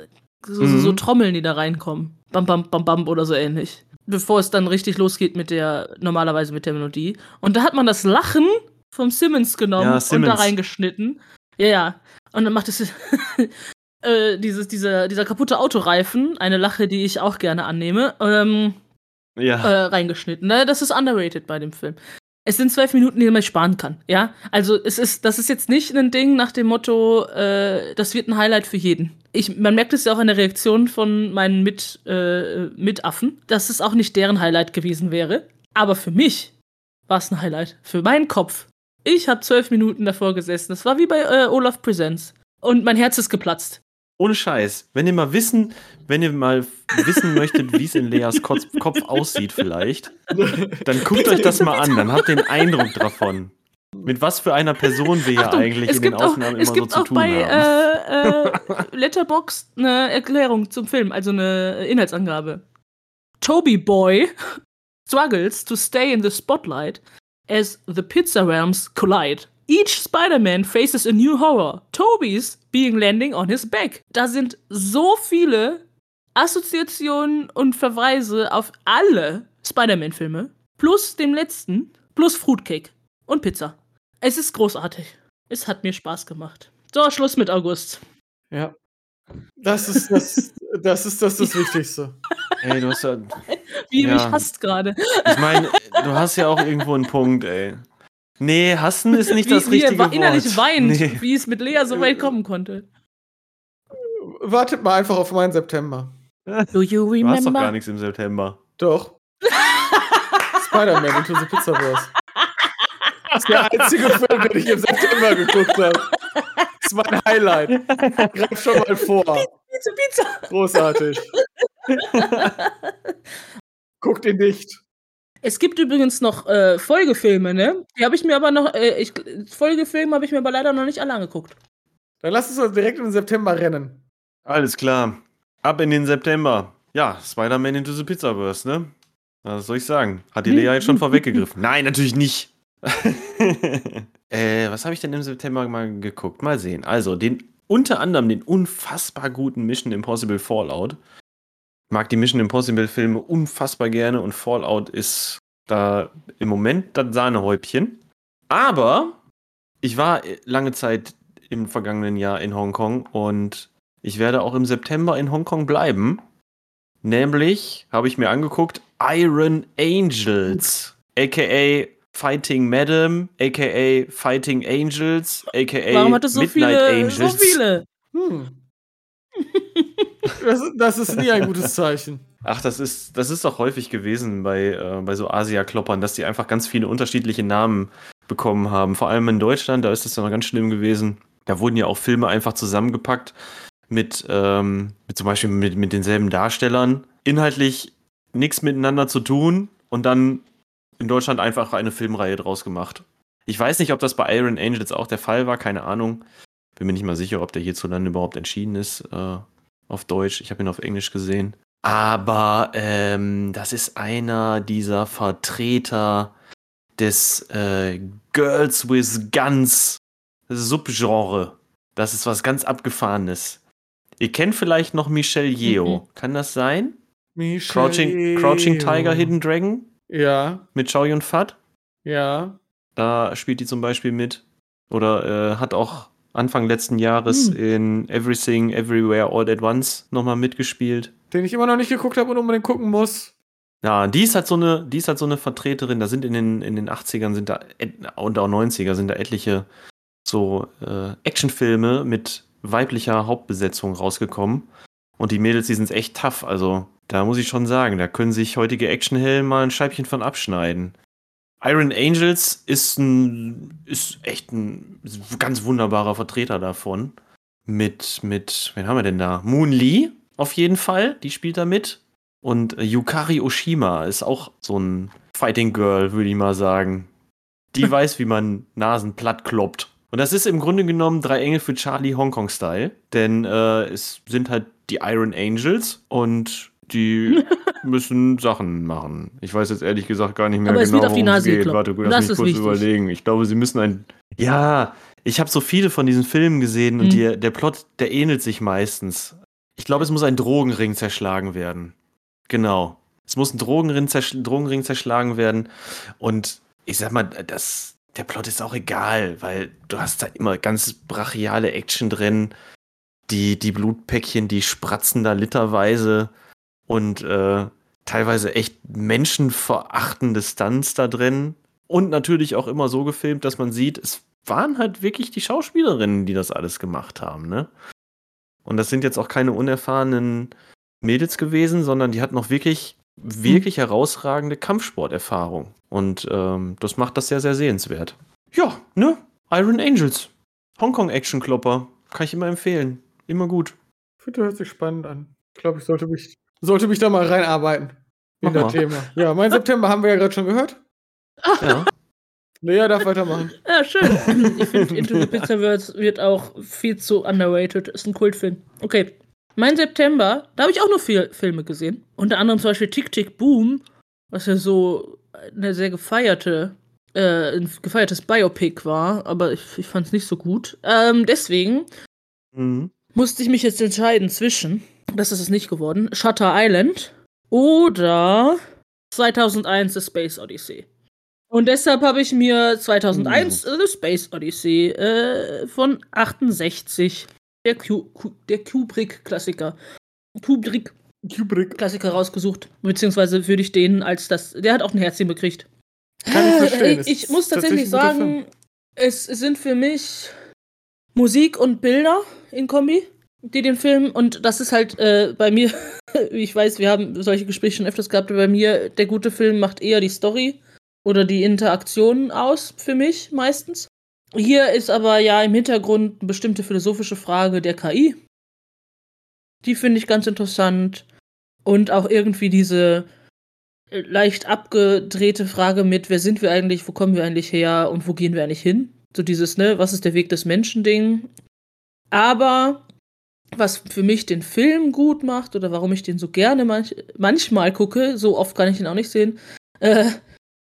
so, so, so Mhm. Trommeln, die da reinkommen. Bam, bam, bam, bam oder so ähnlich. Bevor es dann richtig losgeht mit der, normalerweise mit der Melodie. Und da hat man das Lachen vom Simmons genommen Ja, und da Simmons. reingeschnitten. Ja, ja. Und dann macht es äh, dieses, dieser, dieser kaputte Autoreifen, eine Lache, die ich auch gerne annehme, ähm, Ja. äh, reingeschnitten. Das ist underrated bei dem Film. Es sind zwölf Minuten, die man sparen kann. Ja, also es ist, das ist jetzt nicht ein Ding nach dem Motto, äh, das wird ein Highlight für jeden. Ich, man merkt es ja auch in der Reaktion von meinen Mit, äh, Mitaffen, dass es auch nicht deren Highlight gewesen wäre. Aber für mich war es ein Highlight. Für meinen Kopf. Ich habe zwölf Minuten davor gesessen. Das war wie bei äh, Olaf Presents. Und mein Herz ist geplatzt. Ohne Scheiß. Wenn ihr mal wissen, wenn ihr mal wissen möchtet, wie es in Leas Kopf, Kopf aussieht, vielleicht, dann guckt euch das mal an, dann habt ihr den Eindruck davon. Mit was für einer Person wir hier Achtung, eigentlich es in den gibt auch, es immer so gibt zu auch tun bei haben. äh, äh, Letterboxd eine Erklärung zum Film, also eine Inhaltsangabe. Toby Boy struggles to stay in the spotlight as the pizza realms collide. Each Spider-Man faces a new horror. Toby's being landing on his back. Da sind so viele Assoziationen und Verweise auf alle Spider-Man-Filme. Plus dem letzten. Plus Fruitcake. Und Pizza. Es ist großartig. Es hat mir Spaß gemacht. So, Schluss mit August. Ja. Das ist das, das, ist das, das Wichtigste. Ey, du hast ja. Wie Ja. mich hasst gerade. Ich meine, du hast ja auch irgendwo einen Punkt, ey. Nee, hassen ist nicht wie, das wie richtige er innerlich Wort. weint, Nee. wie es mit Lea so weit kommen konnte. Wartet mal einfach auf meinen September. Do you Du hast doch gar remember? nichts im September. Doch. Spider-Man Into the Pizzaverse. Das ist der einzige Film, den ich im September geguckt habe. Das ist mein Highlight. Greif schon mal vor. Pizza, Pizza. Großartig. Guck den nicht. Es gibt übrigens noch äh, Folgefilme, ne? Die habe ich mir aber noch, äh, ich, Folgefilme habe ich mir aber leider noch nicht alle angeguckt. Dann lass uns doch direkt in den September rennen. Alles klar. Ab in den September. Ja, Spider-Man into the Pizzaverse, ne? Was soll ich sagen? Hat die Lea jetzt schon vorweggegriffen? Nein, natürlich nicht. äh, was habe ich denn im September mal geguckt? Mal sehen. Also, den unter anderem den unfassbar guten Mission Impossible Fallout. Mag die Mission Impossible Filme unfassbar gerne und Fallout ist da im Moment das Sahnehäubchen. Aber ich war lange Zeit im vergangenen Jahr in Hongkong und ich werde auch im September in Hongkong bleiben. Nämlich habe ich mir angeguckt Iron Angels, aka Fighting Madam, aka Fighting Angels, aka Warum hat es so Midnight viele, Angels. so viele? Hm. Das, das ist nie ein gutes Zeichen. Ach, das ist, das ist doch häufig gewesen bei, äh, bei so Asia-Kloppern, dass die einfach ganz viele unterschiedliche Namen bekommen haben. Vor allem in Deutschland, da ist das ja noch ganz schlimm gewesen. Da wurden ja auch Filme einfach zusammengepackt mit, ähm, mit zum Beispiel mit, mit denselben Darstellern. Inhaltlich nichts miteinander zu tun und dann in Deutschland einfach eine Filmreihe draus gemacht. Ich weiß nicht, ob das bei Iron Angels auch der Fall war, keine Ahnung. Bin mir nicht mal sicher, ob der hierzulande überhaupt entschieden ist äh, auf Deutsch. Ich habe ihn auf Englisch gesehen. Aber ähm, das ist einer dieser Vertreter des äh, Girls with Guns Subgenre. Das ist was ganz Abgefahrenes. Ihr kennt vielleicht noch Michelle Yeoh. Mhm. Kann das sein? Michelle Crouching, Crouching Tiger. Hidden Dragon Ja, mit Chow Yun Fat. ja. Da spielt die zum Beispiel mit. Oder äh, hat auch Anfang letzten Jahres Hm. in Everything, Everywhere, All at Once nochmal mitgespielt. Den ich immer noch nicht geguckt habe und unbedingt gucken muss. Ja, die ist halt so eine, die ist halt so eine Vertreterin. Da sind in den, in den 80ern sind da und auch 90er sind da etliche so äh, Actionfilme mit weiblicher Hauptbesetzung rausgekommen. Und die Mädels, die sind echt tough. Also, da muss ich schon sagen, da können sich heutige Actionhelden mal ein Scheibchen von abschneiden. Iron Angels ist ein, ist echt ein ganz wunderbarer Vertreter davon. Mit, mit, wen haben wir denn da? Moon Lee, auf jeden Fall, die spielt da mit. Und Yukari Oshima ist auch so ein Fighting Girl, würde ich mal sagen. Die weiß, wie man Nasen platt kloppt. Und das ist im Grunde genommen drei Engel für Charlie Hongkong-Style. Denn äh, es sind halt die Iron Angels und die müssen Sachen machen. Ich weiß jetzt ehrlich gesagt gar nicht mehr Aber es genau, auf die Nase geht. Warte, lass Das mich kurz wichtig. überlegen. Ich glaube, sie müssen ein. Ja, ich habe so viele von diesen Filmen gesehen und Mhm. die, der Plot, der ähnelt sich meistens. Ich glaube, es muss ein Drogenring zerschlagen werden. Genau. Es muss ein Drogenring, zersch Drogenring zerschlagen werden. Und ich sag mal, das, der Plot ist auch egal, weil du hast da immer ganz brachiale Action drin. Die, die Blutpäckchen, die spratzen da literweise und äh, teilweise echt menschenverachtende Stunts da drin. Und natürlich auch immer so gefilmt, dass man sieht, es waren halt wirklich die Schauspielerinnen, die das alles gemacht haben, ne? Und das sind jetzt auch keine unerfahrenen Mädels gewesen, sondern die hatten auch wirklich, wirklich herausragende Kampfsporterfahrung. Und ähm, das macht das sehr, sehr sehenswert. Ja, ne? Iron Angels. Hongkong-Action-Klopper. Kann ich immer empfehlen. Immer gut. Finde, hört sich spannend an. Ich glaube, ich sollte mich, sollte mich da mal reinarbeiten. In Mach das mal. Thema. Ja, mein September haben wir ja gerade schon gehört. Ja. Lea darf weitermachen. Ja, schön. Ich finde, Into the Pizzaverse wird auch viel zu underrated. Ist ein Kultfilm. Okay. Mein September, da habe ich auch nur vier Filme gesehen. Unter anderem zum Beispiel Tick Tick Boom, was ja so eine sehr gefeierte, äh, ein gefeiertes Biopic war, aber ich, ich fand es nicht so gut. Ähm, deswegen Mhm. musste ich mich jetzt entscheiden zwischen, das ist es nicht geworden, Shutter Island oder 2001 The Space Odyssey. Und deshalb habe ich mir 2001 äh, The Space Odyssey äh, von 68, der, Ku- Ku- der Kubrick-Klassiker, Kubrick-Klassiker Kubrick. rausgesucht. Beziehungsweise würde ich den als das, der hat auch ein Herzchen gekriegt. Kann ich verstehen. Äh, Es Ich muss tatsächlich tatsächlich sagen, es sind für mich Musik und Bilder in Kombi, die den Film, und das ist halt äh, bei mir, ich weiß, wir haben solche Gespräche schon öfters gehabt, aber bei mir, der gute Film macht eher die Story oder die Interaktion aus, für mich meistens. Hier ist aber ja im Hintergrund eine bestimmte philosophische Frage der KI. Die finde ich ganz interessant. Und auch irgendwie diese äh, leicht abgedrehte Frage mit, wer sind wir eigentlich, wo kommen wir eigentlich her und wo gehen wir eigentlich hin? So dieses, ne, was ist der Weg des Menschen-Ding. Aber was für mich den Film gut macht oder warum ich den so gerne manch, manchmal gucke, so oft kann ich ihn auch nicht sehen, äh,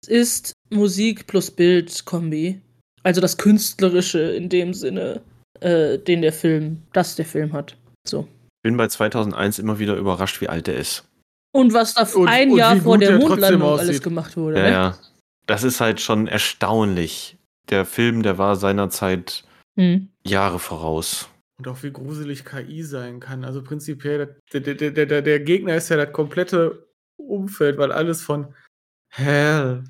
ist Musik plus Bild-Kombi. Also das Künstlerische in dem Sinne, äh, den der Film, das der Film hat. So. Bin bei 2001 immer wieder überrascht, wie alt er ist. Und was da Und- ein und Jahr vor der der Mondlandung alles gemacht wurde. Ja, ne? ja. Das ist halt schon erstaunlich. Der Film, der war seinerzeit Hm. Jahre voraus. Und auch wie gruselig KI sein kann. Also prinzipiell, der, der, der, der, der Gegner ist ja das komplette Umfeld, weil alles von Hell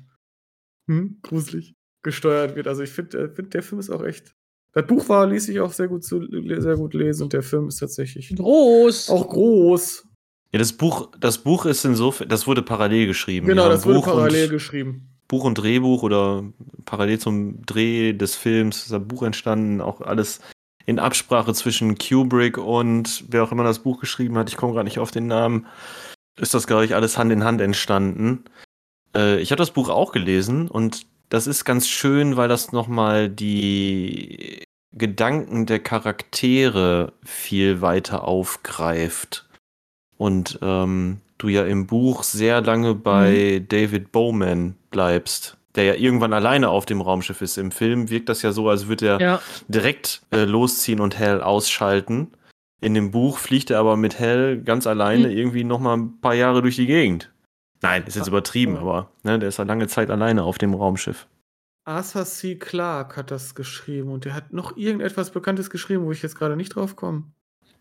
hm, gruselig gesteuert wird. Also ich finde, äh, find, der Film ist auch echt. Das Buch war, ließ sich auch sehr gut, zu, sehr gut lesen und der Film ist tatsächlich Groß. auch groß. Ja, das Buch, das Buch ist insofern, das wurde parallel geschrieben. Genau, Ja, das wurde Buch parallel und, geschrieben. Buch und Drehbuch oder parallel zum Dreh des Films ist ein Buch entstanden, auch alles in Absprache zwischen Kubrick und wer auch immer das Buch geschrieben hat, ich komme gerade nicht auf den Namen, ist das, glaube ich, alles Hand in Hand entstanden. Äh, ich habe das Buch auch gelesen und das ist ganz schön, weil das nochmal die Gedanken der Charaktere viel weiter aufgreift. Und ähm, du ja im Buch sehr lange bei David Bowman bleibst, der ja irgendwann alleine auf dem Raumschiff ist. Im Film wirkt das ja so, als würde er Ja. direkt äh, losziehen und Hell ausschalten. In dem Buch fliegt er aber mit Hell ganz alleine Mhm. irgendwie noch mal ein paar Jahre durch die Gegend. Nein, ist jetzt übertrieben, Ja. aber ne, der ist ja lange Zeit alleine auf dem Raumschiff. Arthur C. Clarke hat das geschrieben und der hat noch irgendetwas Bekanntes geschrieben, wo ich jetzt gerade nicht drauf komme.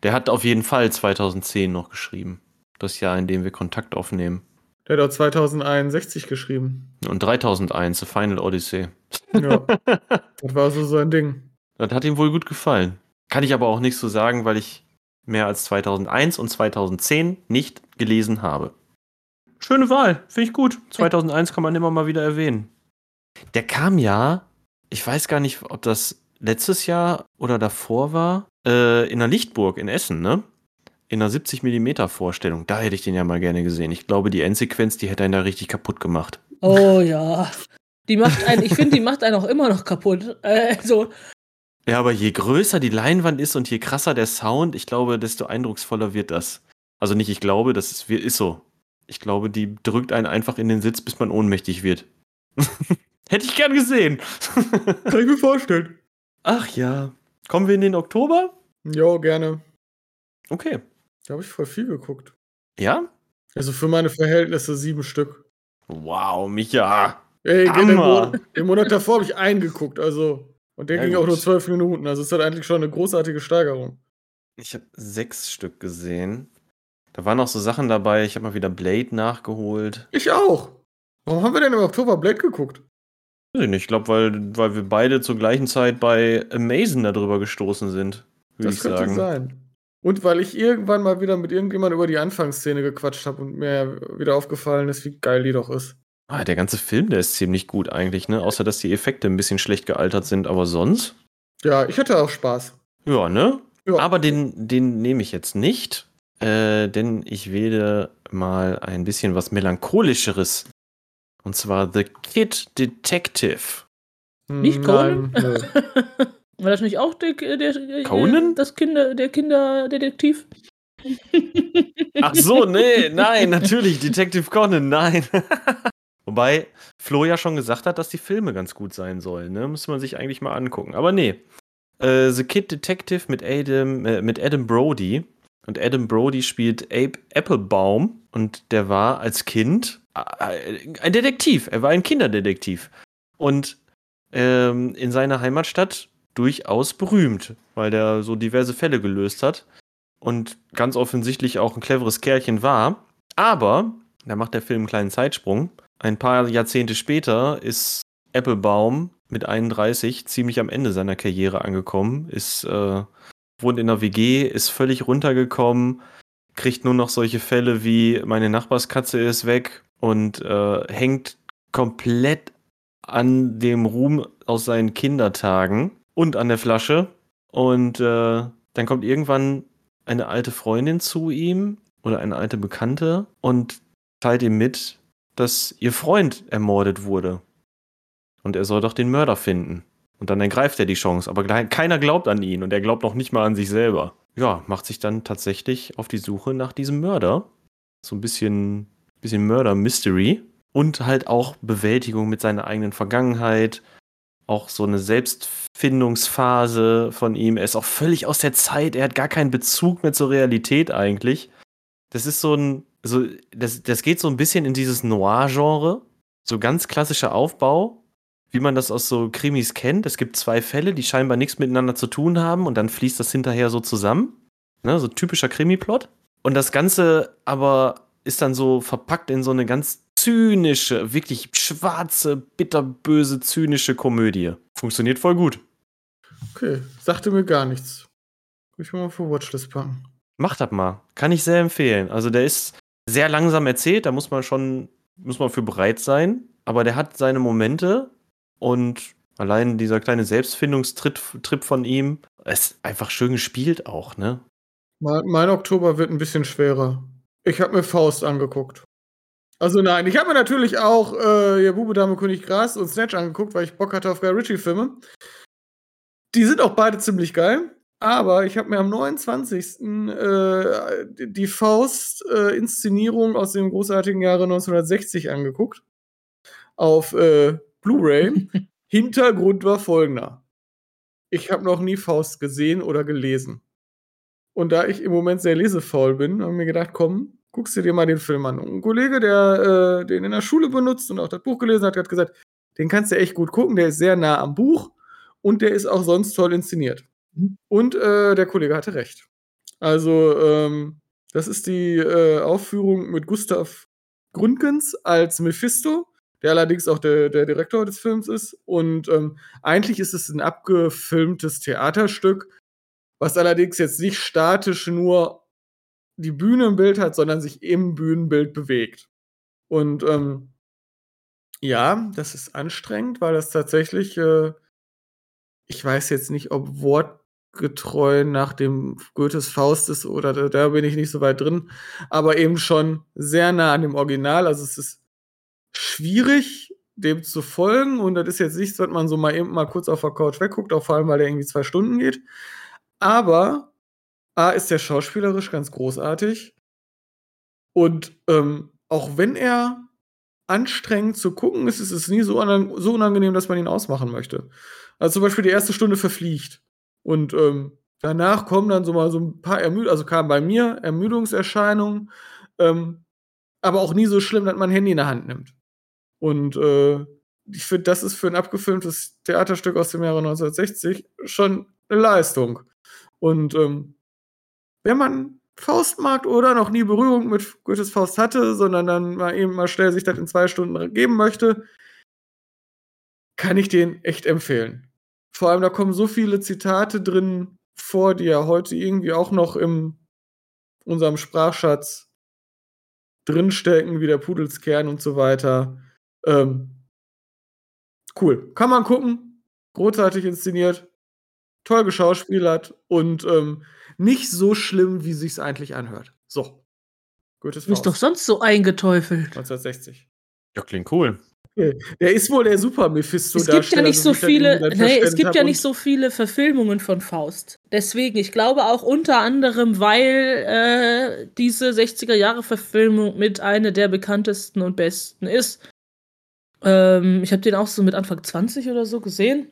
Der hat auf jeden Fall 2010 noch geschrieben. Das Jahr, in dem wir Kontakt aufnehmen. Der hat auch 2061 geschrieben. Und 3001, The Final Odyssey. Ja, das war so sein Ding. Das hat ihm wohl gut gefallen. Kann ich aber auch nicht so sagen, weil ich mehr als 2001 und 2010 nicht gelesen habe. Schöne Wahl, finde ich gut. 2001 kann man immer mal wieder erwähnen. Der kam ja, ich weiß gar nicht, ob das letztes Jahr oder davor war, äh, in der Lichtburg in Essen, ne? In einer 70 mm Vorstellung. Da hätte ich den ja mal gerne gesehen. Ich glaube, die Endsequenz, die hätte ihn da richtig kaputt gemacht. Oh ja. Die macht einen, ich finde, die macht einen auch immer noch kaputt. Also, Ja, aber je größer die Leinwand ist und je krasser der Sound, ich glaube, desto eindrucksvoller wird das. Also nicht, ich glaube, das ist, ist so. Ich glaube, die drückt einen einfach in den Sitz, bis man ohnmächtig wird. Hätte ich gern gesehen. Kann ich mir vorstellen. Ach ja. Kommen wir in den Oktober? Jo, gerne. Okay. Da habe ich voll viel geguckt. Ja? Also für meine Verhältnisse sieben Stück. Wow, Micha. Ey, den, Hammer. Monat, den Monat davor habe ich einen geguckt, also. Und der Ja, ging gut. auch nur zwölf Minuten. Also ist das eigentlich schon eine großartige Steigerung. Ich habe sechs Stück gesehen. Da waren noch so Sachen dabei. Ich habe mal wieder Blade nachgeholt. Ich auch. Warum haben wir denn im Oktober Blade geguckt? Weiß ich nicht. Ich glaube, weil, weil wir beide zur gleichen Zeit bei Amazon darüber gestoßen sind. Das könnte sagen. sein. Und weil ich irgendwann mal wieder mit irgendjemandem über die Anfangsszene gequatscht habe und mir wieder aufgefallen ist, wie geil die doch ist. Ah, der ganze Film, der ist ziemlich gut eigentlich, ne? Außer dass die Effekte ein bisschen schlecht gealtert sind, aber sonst? Ja, ich hatte auch Spaß. Ja, ne? Ja. Aber den, den nehme ich jetzt nicht, äh, denn ich wähle mal ein bisschen was melancholischeres. Und zwar The Kid Detective. Nicht Nein, nö. war das nicht auch der, der, der Conan? das Kinder, der Kinderdetektiv? Ach so, nee, nein, natürlich, Detective Conan, nein. Wobei Flo ja schon gesagt hat, dass die Filme ganz gut sein sollen, ne? Muss man sich eigentlich mal angucken. Aber nee. Äh, The Kid Detective mit Adam, äh, mit Adam Brody. Und Adam Brody spielt Abe Applebaum. Und der war als Kind äh, ein Detektiv. Er war ein Kinderdetektiv. Und ähm, in seiner Heimatstadt durchaus berühmt, weil der so diverse Fälle gelöst hat und ganz offensichtlich auch ein cleveres Kerlchen war. Aber, da macht der Film einen kleinen Zeitsprung, ein paar Jahrzehnte später ist Applebaum mit 31 ziemlich am Ende seiner Karriere angekommen, ist, äh, wohnt in einer WG, ist völlig runtergekommen, kriegt nur noch solche Fälle wie meine Nachbarskatze ist weg und äh, hängt komplett an dem Ruhm aus seinen Kindertagen und an der Flasche. Und äh, dann kommt irgendwann eine alte Freundin zu ihm oder eine alte Bekannte und teilt ihm mit, dass ihr Freund ermordet wurde. Und er soll doch den Mörder finden. Und dann ergreift er die Chance, aber keiner glaubt an ihn und er glaubt noch nicht mal an sich selber. Ja, macht sich dann tatsächlich auf die Suche nach diesem Mörder. So ein bisschen, bisschen Mörder-Mystery. Und halt auch Bewältigung mit seiner eigenen Vergangenheit. Auch so eine Selbstfindungsphase von ihm. Er ist auch völlig aus der Zeit. Er hat gar keinen Bezug mehr zur Realität eigentlich. Das ist so ein, so, das, das geht so ein bisschen in dieses Noir-Genre. So ganz klassischer Aufbau, wie man das aus so Krimis kennt. Es gibt zwei Fälle, die scheinbar nichts miteinander zu tun haben und dann fließt das hinterher so zusammen. Ne, so typischer Krimi-Plot. Und das Ganze aber ist dann so verpackt in so eine ganz zynische, wirklich schwarze, bitterböse, zynische Komödie. Funktioniert voll gut. Okay, sagte mir gar nichts. Ich will mal für Watchlist packen. Mach das mal. Kann ich sehr empfehlen. Also der ist sehr langsam erzählt, da muss man schon, muss man für bereit sein. Aber der hat seine Momente und allein dieser kleine Selbstfindungstrip von ihm ist einfach schön gespielt auch, ne? Mein Oktober wird ein bisschen schwerer. Ich habe mir Faust angeguckt. Also nein, ich habe mir natürlich auch äh, ja, Bube, Dame, König, Gras und Snatch angeguckt, weil ich Bock hatte auf Guy Ritchie-Filme. Die sind auch beide ziemlich geil. Aber ich habe mir am 29. Äh, die Faust-Inszenierung äh, aus dem großartigen Jahre 1960 angeguckt. Auf äh, Blu-ray. Hintergrund war folgender. Ich habe noch nie Faust gesehen oder gelesen. Und da ich im Moment sehr lesefaul bin, habe ich mir gedacht, komm, guckst du dir mal den Film an. Und ein Kollege, der äh, den in der Schule benutzt und auch das Buch gelesen hat, hat gesagt, den kannst du echt gut gucken, der ist sehr nah am Buch und der ist auch sonst toll inszeniert. Mhm. Und äh, der Kollege hatte recht. Also, ähm, das ist die äh, Aufführung mit Gustav Grundgens als Mephisto, der allerdings auch der, der Direktor des Films ist. Und ähm, eigentlich ist es ein abgefilmtes Theaterstück, was allerdings jetzt nicht statisch nur die Bühne im Bild hat, sondern sich im Bühnenbild bewegt. Und ähm, ja, das ist anstrengend, weil das tatsächlich, äh, ich weiß jetzt nicht, ob wortgetreu nach dem Goethes Faust ist oder da, da, bin ich nicht so weit drin, aber eben schon sehr nah an dem Original. Also es ist schwierig, dem zu folgen und das ist jetzt nichts, was man so mal eben mal kurz auf der Couch wegguckt, auch vor allem, weil der irgendwie zwei Stunden geht. Aber A ist der schauspielerisch ganz großartig. Und ähm, auch wenn er anstrengend zu gucken ist, ist es nie so, so, unangenehm, dass man ihn ausmachen möchte. Also zum Beispiel die erste Stunde verfliegt. Und ähm, danach kommen dann so mal so ein paar Ermüdungen, also kamen bei mir Ermüdungserscheinungen, ähm, aber auch nie so schlimm, dass man ein Handy in der Hand nimmt. Und äh, ich finde, das ist für ein abgefilmtes Theaterstück aus dem Jahre 1960 schon eine Leistung. Und ähm, wenn man Faust mag oder noch nie Berührung mit Goethes Faust hatte, sondern dann mal eben mal schnell sich das in zwei Stunden geben möchte, kann ich den echt empfehlen. Vor allem, da kommen so viele Zitate drin vor, die ja heute irgendwie auch noch in unserem Sprachschatz drinstecken, wie der Pudelskern und so weiter. Ähm, cool. Kann man gucken. Großartig inszeniert. Toll geschauspielert und ähm, nicht so schlimm, wie sich's eigentlich anhört. So. Goethes Faust. Ist doch sonst so eingeteufelt. 1960. Ja, klingt cool. Der ist wohl der Super Mephisto. Es gibt ja nicht so viele, nee, es gibt ja nicht so so viele Verfilmungen von Faust. Deswegen, ich glaube auch unter anderem, weil äh, diese 60er Jahre Verfilmung mit einer der bekanntesten und besten ist. Ähm, ich habe den auch so mit Anfang 20 oder so gesehen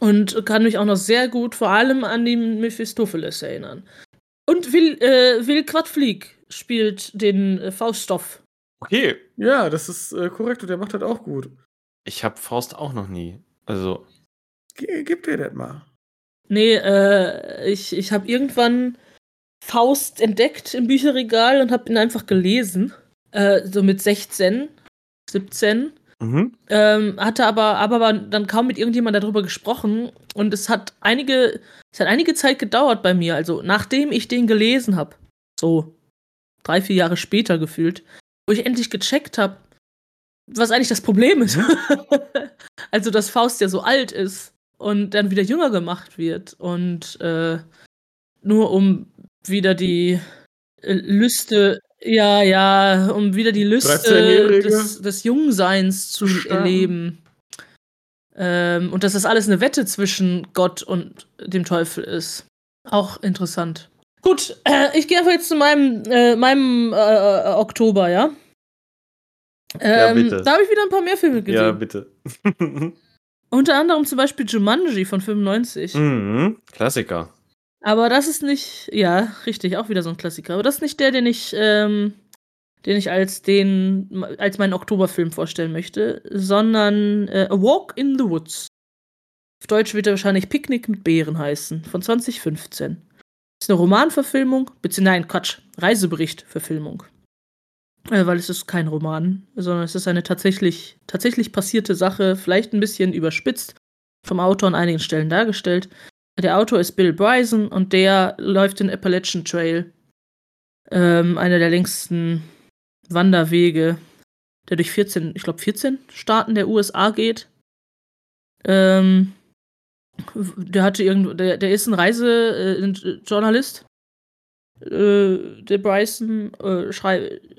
und kann mich auch noch sehr gut vor allem an den Mephistopheles erinnern. Und Will, äh, Will Quadflieg spielt den äh, Fauststoff. Okay. Ja, das ist äh, korrekt und der macht das auch gut. Ich habe Faust auch noch nie. Also. G gib dir das mal. Nee, äh, ich, ich habe irgendwann Faust entdeckt im Bücherregal und habe ihn einfach gelesen. Äh, so mit 16, 17. Mhm. Ähm, hatte aber, aber dann kaum mit irgendjemand darüber gesprochen und es hat einige, es hat einige Zeit gedauert bei mir. Also nachdem ich den gelesen habe, so drei, vier Jahre später gefühlt, wo ich endlich gecheckt habe, was eigentlich das Problem ist. also, dass Faust ja so alt ist und dann wieder jünger gemacht wird und äh, nur um wieder die äh, Lüste, ja, ja, um wieder die Lüste 13-Jährige. des, des Jungseins zu Verstanden. erleben. Ähm, und dass das alles eine Wette zwischen Gott und dem Teufel ist. Auch interessant. Gut, äh, ich gehe einfach jetzt zu meinem, äh, meinem äh, äh, Oktober, ja? Ja, Ähm, bitte. Da habe ich wieder ein paar mehr Filme gesehen. ja, bitte. Unter anderem zum Beispiel Jumanji von 95. mhm. Klassiker. Aber das ist nicht, ja, richtig, auch wieder so ein Klassiker. Aber das ist nicht der, den ich, ähm, den ich als den, als meinen Oktoberfilm vorstellen möchte, sondern äh, A Walk in the Woods. Auf Deutsch wird er wahrscheinlich Picknick mit Bären heißen, von 2015. Ist eine Romanverfilmung, beziehungsweise, nein, Quatsch, Reiseberichtverfilmung. Äh, weil es ist kein Roman, sondern es ist eine tatsächlich, tatsächlich passierte Sache, vielleicht ein bisschen überspitzt, vom Autor an einigen Stellen dargestellt. Der Autor ist Bill Bryson und der läuft den Appalachian Trail. Ähm, einer der längsten Wanderwege, der durch 14, ich glaube 14 Staaten der USA geht. Ähm, der hatte irgendwo, der, der ist ein Reisejournalist. Äh, der Bryson äh,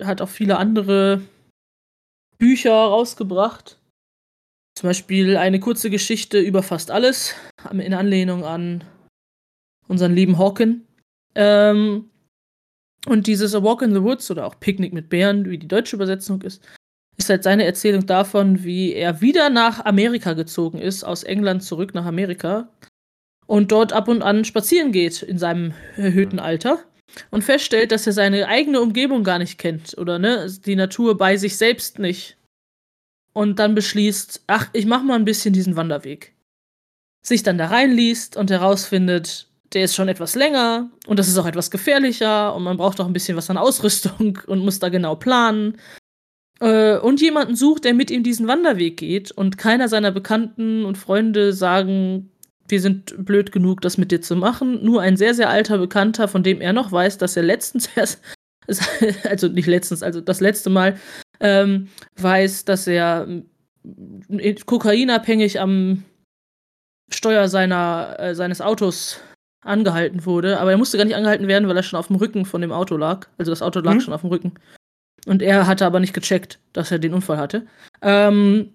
hat auch viele andere Bücher rausgebracht. Zum Beispiel eine kurze Geschichte über fast alles, in Anlehnung an unseren lieben Hawken. Ähm, und dieses A Walk in the Woods oder auch Picknick mit Bären, wie die deutsche Übersetzung ist, ist halt seine Erzählung davon, wie er wieder nach Amerika gezogen ist, aus England zurück nach Amerika und dort ab und an spazieren geht in seinem erhöhten Alter und feststellt, dass er seine eigene Umgebung gar nicht kennt oder ne, die Natur bei sich selbst nicht. Und dann beschließt, ach, ich mach mal ein bisschen diesen Wanderweg. Sich dann da reinliest und herausfindet, der ist schon etwas länger und das ist auch etwas gefährlicher und man braucht auch ein bisschen was an Ausrüstung und muss da genau planen. Äh, und jemanden sucht, der mit ihm diesen Wanderweg geht und keiner seiner Bekannten und Freunde sagen, wir sind blöd genug, das mit dir zu machen. Nur ein sehr, sehr alter Bekannter, von dem er noch weiß, dass er letztens erst, also nicht letztens, also das letzte Mal, ähm, weiß, dass er äh, kokainabhängig am Steuer seiner, äh, seines Autos angehalten wurde. Aber er musste gar nicht angehalten werden, weil er schon auf dem Rücken von dem Auto lag. Also das Auto lag Mhm. schon auf dem Rücken. Und er hatte aber nicht gecheckt, dass er den Unfall hatte. Ähm,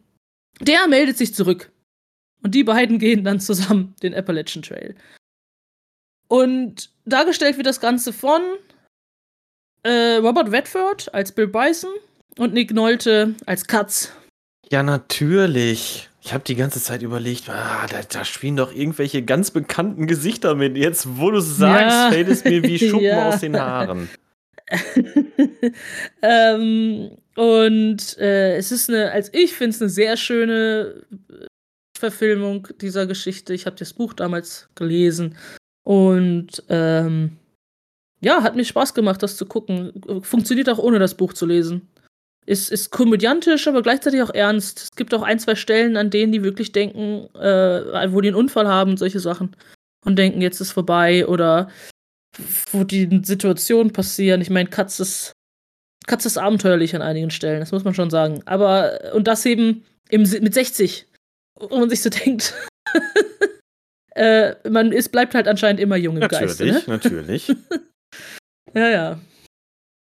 der meldet sich zurück. Und die beiden gehen dann zusammen den Appalachian Trail. Und dargestellt wird das Ganze von äh, Robert Redford als Bill Bryson und Nick Nolte als Katz. Ja, natürlich. Ich habe die ganze Zeit überlegt, ah, da, da spielen doch irgendwelche ganz bekannten Gesichter mit. Jetzt, wo du sagst, Ja. fällt es mir wie Schuppen Ja. aus den Haaren. ähm, und äh, es ist eine, als ich finde es eine sehr schöne Verfilmung dieser Geschichte. Ich habe das Buch damals gelesen und ähm, ja, hat mir Spaß gemacht, das zu gucken. Funktioniert auch ohne das Buch zu lesen. Ist, ist komödiantisch, aber gleichzeitig auch ernst. Es gibt auch ein, zwei Stellen, an denen die wirklich denken, äh, wo die einen Unfall haben, solche Sachen. Und denken, jetzt ist vorbei oder wo die Situationen passieren. Ich meine, Katz ist, Katz ist abenteuerlich an einigen Stellen, das muss man schon sagen. Aber, und das eben im, mit 60, wo man sich so denkt. äh, man ist, bleibt halt anscheinend immer jung im Geiste. Ne? Natürlich, natürlich. Ja, ja.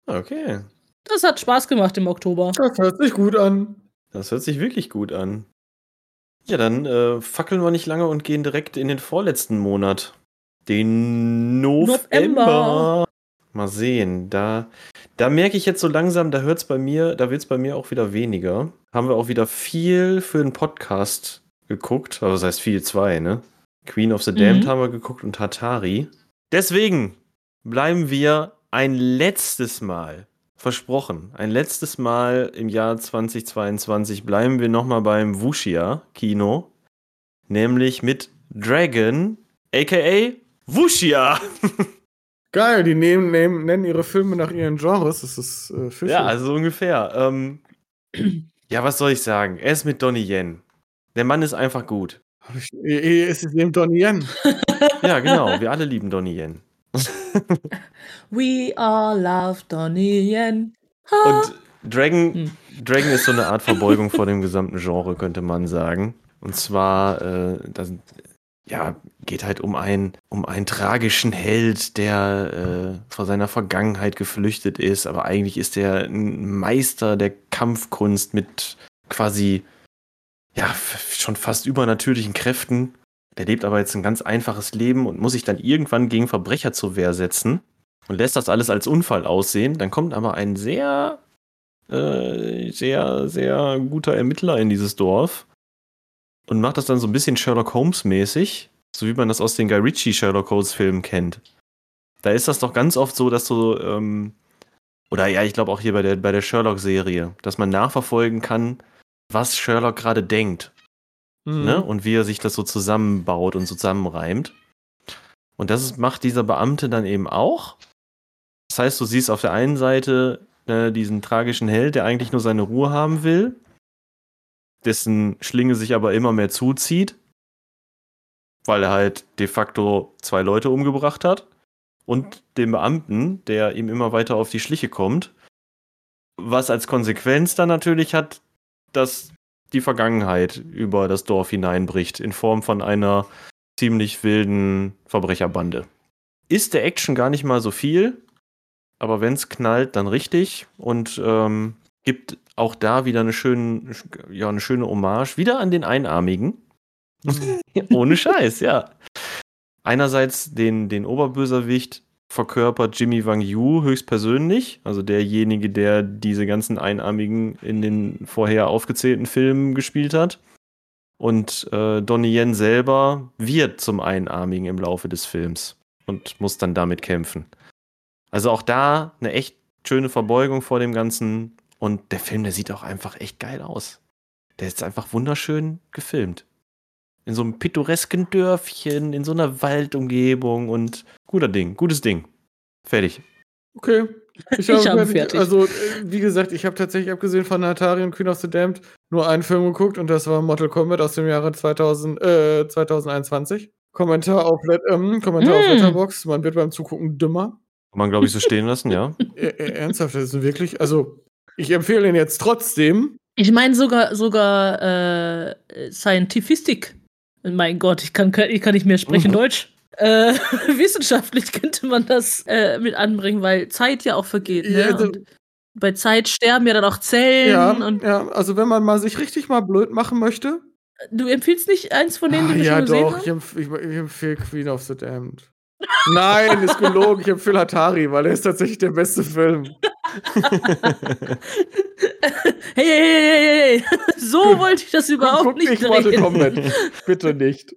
Okay. Das hat Spaß gemacht im Oktober. Das hört sich gut an. Das hört sich wirklich gut an. Ja, dann äh, fackeln wir nicht lange und gehen direkt in den vorletzten Monat. Den November. November. Mal sehen, da, da merke ich jetzt so langsam, da hört's bei mir, da wird's bei mir auch wieder weniger. Haben wir auch wieder viel für den Podcast geguckt, also das heißt viel zwei, ne? Queen of the Damned Mhm. haben wir geguckt und Hatari. Deswegen bleiben wir ein letztes Mal, versprochen, ein letztes Mal im Jahr 2022 bleiben wir nochmal beim Wuxia-Kino, nämlich mit Dragon, aka Wuxia. Geil, die nehmen, nehmen, nennen ihre Filme nach ihren Genres. Das ist äh. Ja, also so ungefähr. Ähm, ja, was soll ich sagen? Er ist mit Donnie Yen. Der Mann ist einfach gut. Ich, es ist eben Donnie Yen. Ja, genau. Wir alle lieben Donnie Yen. We all love Donnie Yen. Und Dragon, Hm. Dragon ist so eine Art Verbeugung vor dem gesamten Genre, könnte man sagen. Und zwar, äh, das, ja, geht halt um einen, um einen tragischen Held, der äh, vor seiner Vergangenheit geflüchtet ist, aber eigentlich ist er ein Meister der Kampfkunst mit quasi, ja, schon fast übernatürlichen Kräften. Der lebt aber jetzt ein ganz einfaches Leben und muss sich dann irgendwann gegen Verbrecher zur Wehr setzen und lässt das alles als Unfall aussehen. Dann kommt aber ein sehr, äh, sehr, sehr guter Ermittler in dieses Dorf und macht das dann so ein bisschen Sherlock Holmes mäßig, so wie man das aus den Guy Ritchie Sherlock Holmes Filmen kennt. Da ist das doch ganz oft so, dass so, ähm, oder ja, ich glaube auch hier bei der, bei der Sherlock-Serie, dass man nachverfolgen kann, was Sherlock gerade denkt Mhm. ne? und wie er sich das so zusammenbaut und so zusammenreimt. Und das macht dieser Beamte dann eben auch. Das heißt, du siehst auf der einen Seite äh, diesen tragischen Held, der eigentlich nur seine Ruhe haben will, dessen Schlinge sich aber immer mehr zuzieht, weil er halt de facto zwei Leute umgebracht hat. Und den Beamten, der ihm immer weiter auf die Schliche kommt, was als Konsequenz dann natürlich hat, dass die Vergangenheit über das Dorf hineinbricht, in Form von einer ziemlich wilden Verbrecherbande. Ist der Action gar nicht mal so viel, aber wenn es knallt, dann richtig und ähm, gibt auch da wieder eine, schöne, ja, eine schöne Hommage, wieder an den Einarmigen. Ohne Scheiß, ja. Einerseits den, den Oberböserwicht verkörpert Jimmy Wang Yu höchstpersönlich, also derjenige, der diese ganzen Einarmigen in den vorher aufgezählten Filmen gespielt hat. Und äh, Donnie Yen selber wird zum Einarmigen im Laufe des Films und muss dann damit kämpfen. Also auch da eine echt schöne Verbeugung vor dem Ganzen. Und der Film, der sieht auch einfach echt geil aus. Der ist einfach wunderschön gefilmt. In so einem pittoresken Dörfchen, in so einer Waldumgebung und guter Ding, gutes Ding. Fertig. Okay. Ich habe fertig- fertig. Also, äh, wie gesagt, ich habe tatsächlich abgesehen von Atari und Queen of the Damned nur einen Film geguckt und das war Mortal Kombat aus dem Jahre 2000, äh, 2021. Kommentar auf, Let ähm, Kommentar auf Mm. Letterboxd. Man wird beim Zugucken dümmer. Kann man, glaube ich, so stehen lassen, ja. Äh, äh, ernsthaft, das ist wirklich, also, ich empfehle ihn jetzt trotzdem. Ich meine sogar sogar äh, Scientific. Mein Gott, ich kann, ich kann nicht mehr sprechen Mhm. Deutsch. Äh, wissenschaftlich könnte man das äh, mit anbringen, weil Zeit ja auch vergeht. Ne? Ja, also- bei Zeit sterben ja dann auch Zellen. Ja, Und ja, also wenn man mal sich richtig mal blöd machen möchte. du empfiehlst nicht eins von denen, die Ah, wir ja, schon gesehen doch, haben? ich, empf ich, ich empfehle Queen of the Damned. Nein, ist gelogen. Ich empfehle Atari, weil er ist tatsächlich der beste Film. Hey, hey, hey, hey, hey. So wollte ich das überhaupt Guck nicht nicht Mortal. Kombat. Bitte nicht.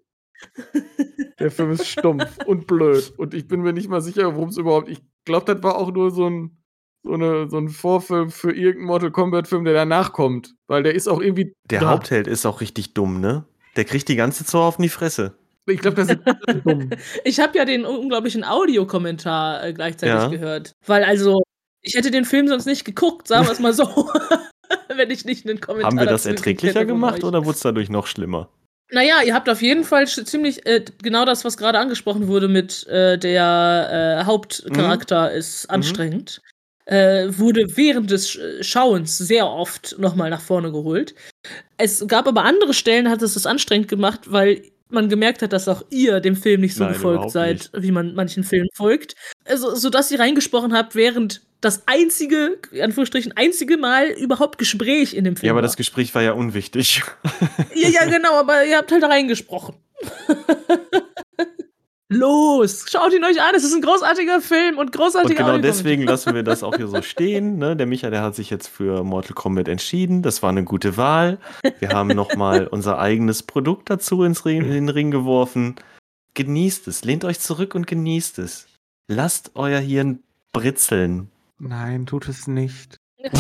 Der Film ist stumpf und blöd. Und ich bin mir nicht mal sicher, worum es überhaupt. Ich glaube, das war auch nur so ein, so, eine, so ein Vorfilm für irgendeinen Mortal Kombat-Film, der danach kommt. Weil der ist auch irgendwie. Der da. Hauptheld ist auch richtig dumm, ne? Der kriegt die ganze Zeit auf die Fresse. Ich glaube, das ist dumm. Ich habe ja den unglaublichen Audiokommentar äh, gleichzeitig Ja. gehört. Weil also, ich hätte den Film sonst nicht geguckt, sagen wir es mal so. Wenn ich nicht einen Kommentar Haben wir das erträglicher gemacht oder wurde es dadurch noch schlimmer? Naja, ihr habt auf jeden Fall ziemlich äh, genau das, was gerade angesprochen wurde mit äh, der äh, Hauptcharakter ist anstrengend. Äh, wurde während des Sch- Schauens sehr oft nochmal nach vorne geholt. Es gab aber andere Stellen, hat es das anstrengend gemacht, weil man gemerkt hat, dass auch ihr dem Film nicht so Nein, gefolgt seid, wie man manchen Filmen folgt. Also, sodass ihr reingesprochen habt, während das einzige, in Anführungsstrichen, einzige Mal überhaupt Gespräch in dem Film. Ja, aber war. das Gespräch war ja unwichtig. Ja, ja, genau, aber ihr habt halt reingesprochen. Los, schaut ihn euch an, es ist ein großartiger Film und Und großartiger genau Audiokommentar. deswegen lassen wir das auch hier so stehen. Ne? Der Micha, der hat sich jetzt für Mortal Kombat entschieden. Das war eine gute Wahl. Wir haben nochmal unser eigenes Produkt dazu ins Ring, in den Ring geworfen. Genießt es. Lehnt euch zurück und genießt es. Lasst euer Hirn britzeln. Nein, tut es nicht.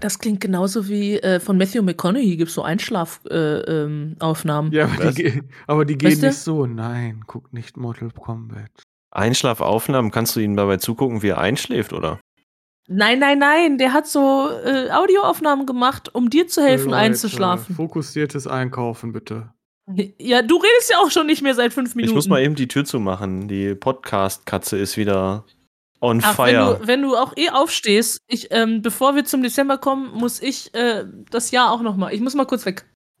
Das klingt genauso wie äh, von Matthew McConaughey gibt es so Einschlafaufnahmen. Äh, ähm. Ja, aber die, aber die gehen Weißt du? nicht so. Nein, guck nicht Mortal Kombat. Einschlafaufnahmen, kannst du ihm dabei zugucken, wie er einschläft, oder? Nein, nein, nein, der hat so äh, Audioaufnahmen gemacht, um dir zu helfen, Leute, einzuschlafen. Fokussiertes Einkaufen, bitte. Ja, du redest ja auch schon nicht mehr seit fünf Minuten. Ich muss mal eben die Tür zumachen. Die Podcast-Katze ist wieder on Ach, wenn fire. du, wenn du auch eh aufstehst, ich, ähm, bevor wir zum Dezember kommen, muss ich äh, das Jahr auch noch mal. Ich muss mal kurz weg.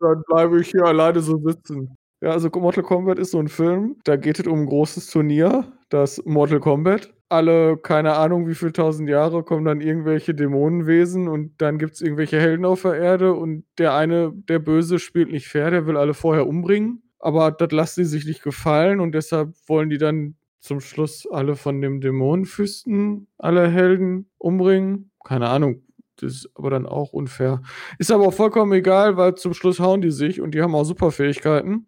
Dann bleibe ich hier alleine so sitzen. Ja, also Mortal Kombat ist so ein Film, da geht es um ein großes Turnier, das Mortal Kombat. Alle, keine Ahnung, wie viele tausend Jahre kommen dann irgendwelche Dämonenwesen und dann gibt es irgendwelche Helden auf der Erde und der eine, der Böse, spielt nicht fair, der will alle vorher umbringen. Aber das lassen sie sich nicht gefallen und deshalb wollen die dann zum Schluss alle von dem Dämonenfürsten, alle Helden umbringen. Keine Ahnung, das ist aber dann auch unfair. Ist aber auch vollkommen egal, weil zum Schluss hauen die sich und die haben auch Superfähigkeiten.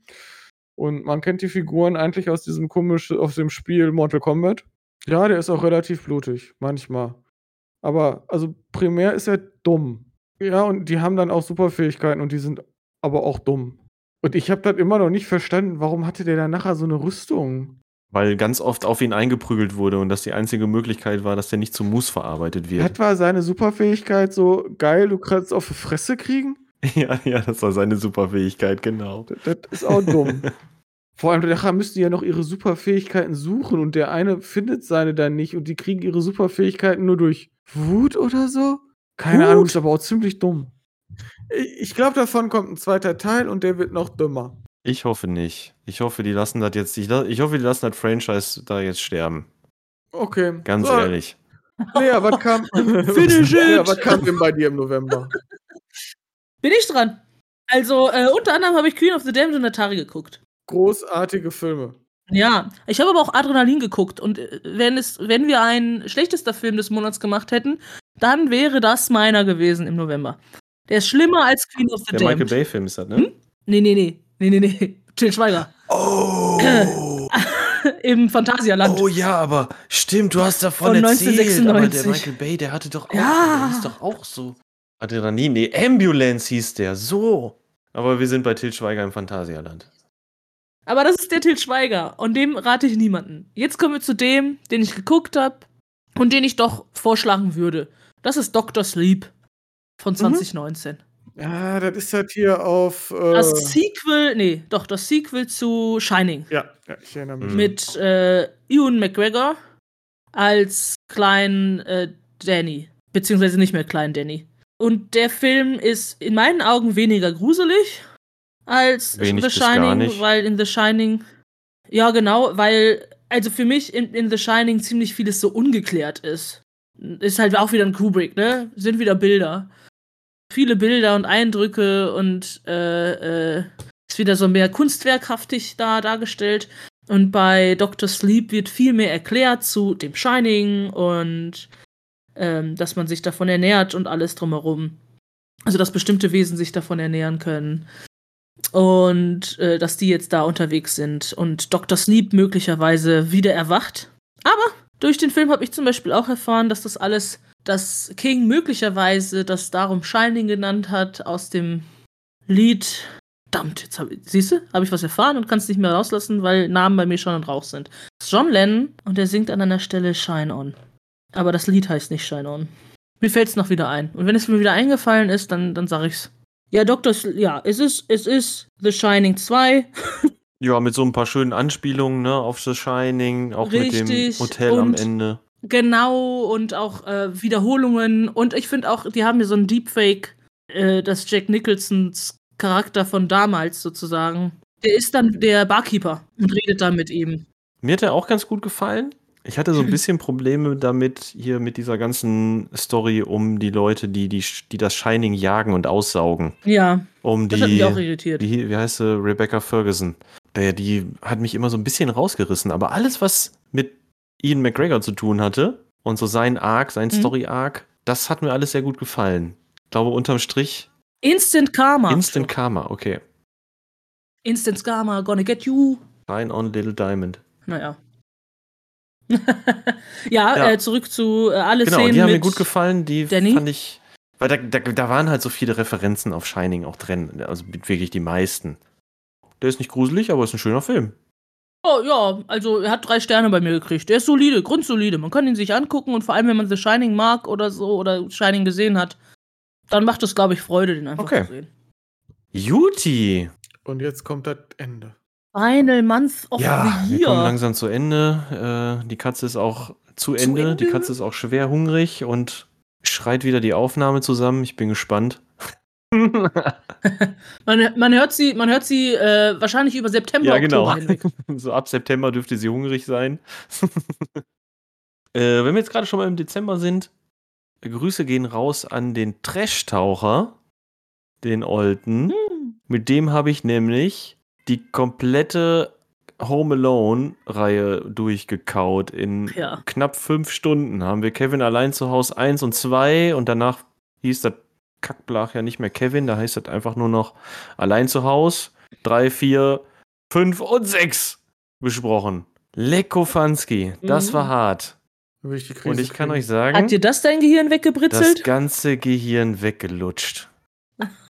Und man kennt die Figuren eigentlich aus diesem komischen, aus dem Spiel Mortal Kombat. Ja, der ist auch relativ blutig, manchmal. Aber, also primär ist er dumm. Ja, und die haben dann auch Superfähigkeiten und die sind aber auch dumm. Und ich habe das immer noch nicht verstanden, warum hatte der dann nachher so eine Rüstung? Weil ganz oft auf ihn eingeprügelt wurde und das die einzige Möglichkeit war, dass der nicht zu Mus verarbeitet wird. Hat war seine Superfähigkeit so geil, du kannst auf die Fresse kriegen? ja, ja, das war seine Superfähigkeit, genau. Das, das ist auch dumm. Vor allem nachher müssen die ja noch ihre Superfähigkeiten suchen und der eine findet seine dann nicht und die kriegen ihre Superfähigkeiten nur durch Wut oder so. Keine Wut? Ahnung, ist aber auch ziemlich dumm. Ich, ich glaube, davon kommt ein zweiter Teil und der wird noch dümmer. Ich hoffe nicht. Ich hoffe, die lassen das jetzt. Ich, ich hoffe, die lassen das Franchise da jetzt sterben. Okay. Ganz So, ehrlich. Lea, was kam, Finish it! Lea, was kam denn bei dir im November? Bin ich dran? Also, äh, unter anderem habe ich Queen of the Damned und Atari geguckt. Großartige Filme. Ja, ich habe aber auch Adrenalin geguckt und äh, wenn es, wenn wir einen schlechtester Film des Monats gemacht hätten, dann wäre das meiner gewesen im November. Der ist schlimmer als Queen of the Der Michael Damned. Bay Film ist das, ne? Hm? Nee, nee, nee. Nee, nee, nee. Till Schweiger. Oh! Im Phantasialand. Oh ja, aber stimmt, du hast davon Von erzählt. Aber der 1996. Michael Bay, der hatte doch auch, Ja. der hieß doch auch so. Adrenalin, nee, Ambulance hieß der, so. Aber wir sind bei Til Schweiger im Phantasialand. Aber das ist der Till Schweiger und dem rate ich niemanden. Jetzt kommen wir zu dem, den ich geguckt habe und den ich doch vorschlagen würde. Das ist Dr. Sleep von 2019. Ja, das ist halt hier auf. Äh, Das Sequel, nee, doch, das Sequel zu Shining. ja, ja, ich erinnere mich. Mit äh, Ewan McGregor als kleinen äh, Danny. Beziehungsweise nicht mehr kleinen Danny. Und der Film ist in meinen Augen weniger gruselig als Wenig The bis gar Shining, nicht. weil in The Shining. Ja, genau, weil, also für mich in, in The Shining ziemlich vieles so ungeklärt ist. Ist halt auch wieder ein Kubrick, ne? Sind wieder Bilder. Viele Bilder und Eindrücke und äh, äh, ist wieder so mehr kunstwerkhaftig da dargestellt. Und bei Dr. Sleep wird viel mehr erklärt zu dem Shining und ähm, dass man sich davon ernährt und alles drumherum. Also, dass bestimmte Wesen sich davon ernähren können. Und äh, dass die jetzt da unterwegs sind und Dr. Sleep möglicherweise wieder erwacht. Aber durch den Film habe ich zum Beispiel auch erfahren, dass das alles, dass King möglicherweise das darum Shining genannt hat aus dem Lied. Verdammt, jetzt hab ich, siehst du, habe ich was erfahren und kann es nicht mehr rauslassen, weil Namen bei mir schon und Rauch sind. Das ist John Lennon und er singt an einer Stelle Shine On. Aber das Lied heißt nicht Shine On. Mir fällt es noch wieder ein. Und wenn es mir wieder eingefallen ist, dann, dann sag ich's. Ja. Sl ja, es ist, es ist The Shining 2. Ja, mit so ein paar schönen Anspielungen, ne, auf The Shining, auch mit Richtig, dem Hotel am Ende. Genau, und auch äh, Wiederholungen. Und ich finde auch, die haben hier so ein Deepfake, äh, das Jack Nicholsons Charakter von damals sozusagen. Der ist dann der Barkeeper und redet dann mit ihm. Mir hat er auch ganz gut gefallen. Ich hatte so ein bisschen Probleme damit, hier mit dieser ganzen Story um die Leute, die, die, die das Shining jagen und aussaugen. Ja, Um das hat mich die, auch irritiert. wie, wie heißt sie, Rebecca Ferguson. Der, die hat mich immer so ein bisschen rausgerissen. Aber alles, was mit Ian McGregor zu tun hatte und so sein Arc, sein Mhm. Story-Arc, das hat mir alles sehr gut gefallen. Ich glaube, unterm Strich Instant Karma. Instant Karma, okay. Instant Karma, gonna get you. Shine on Little Diamond. Naja. Ja, Ja. Äh, zurück zu äh, alle Genau, Szenen die haben mir gut gefallen. Die Danny? fand ich. Weil da, da, da waren halt so viele Referenzen auf Shining auch drin. Also wirklich die meisten. Der ist nicht gruselig, aber ist ein schöner Film. Oh, ja, also er hat drei Sterne bei mir gekriegt. Der ist solide, grundsolide. Man kann ihn sich angucken und vor allem, wenn man The Shining mag oder so oder Shining gesehen hat, dann macht es, glaube ich, Freude, den einfach Okay. zu sehen. Juti! Und jetzt kommt das Ende. Final Month of Ja, the wir kommen Year. langsam zu Ende. Äh, die Katze ist auch zu Zu Ende. Die Ende? Katze ist auch schwer hungrig und schreit wieder die Aufnahme zusammen. Ich bin gespannt. Man, man hört sie, man hört sie äh, wahrscheinlich über September, ja, genau. So ab September dürfte sie hungrig sein. äh, wenn wir jetzt gerade schon mal im Dezember sind, Grüße gehen raus an den Trash-Taucher, den Olten. Hm. Mit dem habe ich nämlich die komplette Home Alone-Reihe durchgekaut. In Ja. knapp fünf Stunden haben wir Kevin allein zu Hause 1 und 2 und danach hieß das Kackblach ja nicht mehr Kevin, da heißt das einfach nur noch allein zu Hause. 3, 4, 5 und 6 besprochen. Lekofanski, das Mhm. war hart. Und ich kann kriegen. euch sagen, Hat dir das dein Gehirn das weggebritzelt? ganze Gehirn weggelutscht.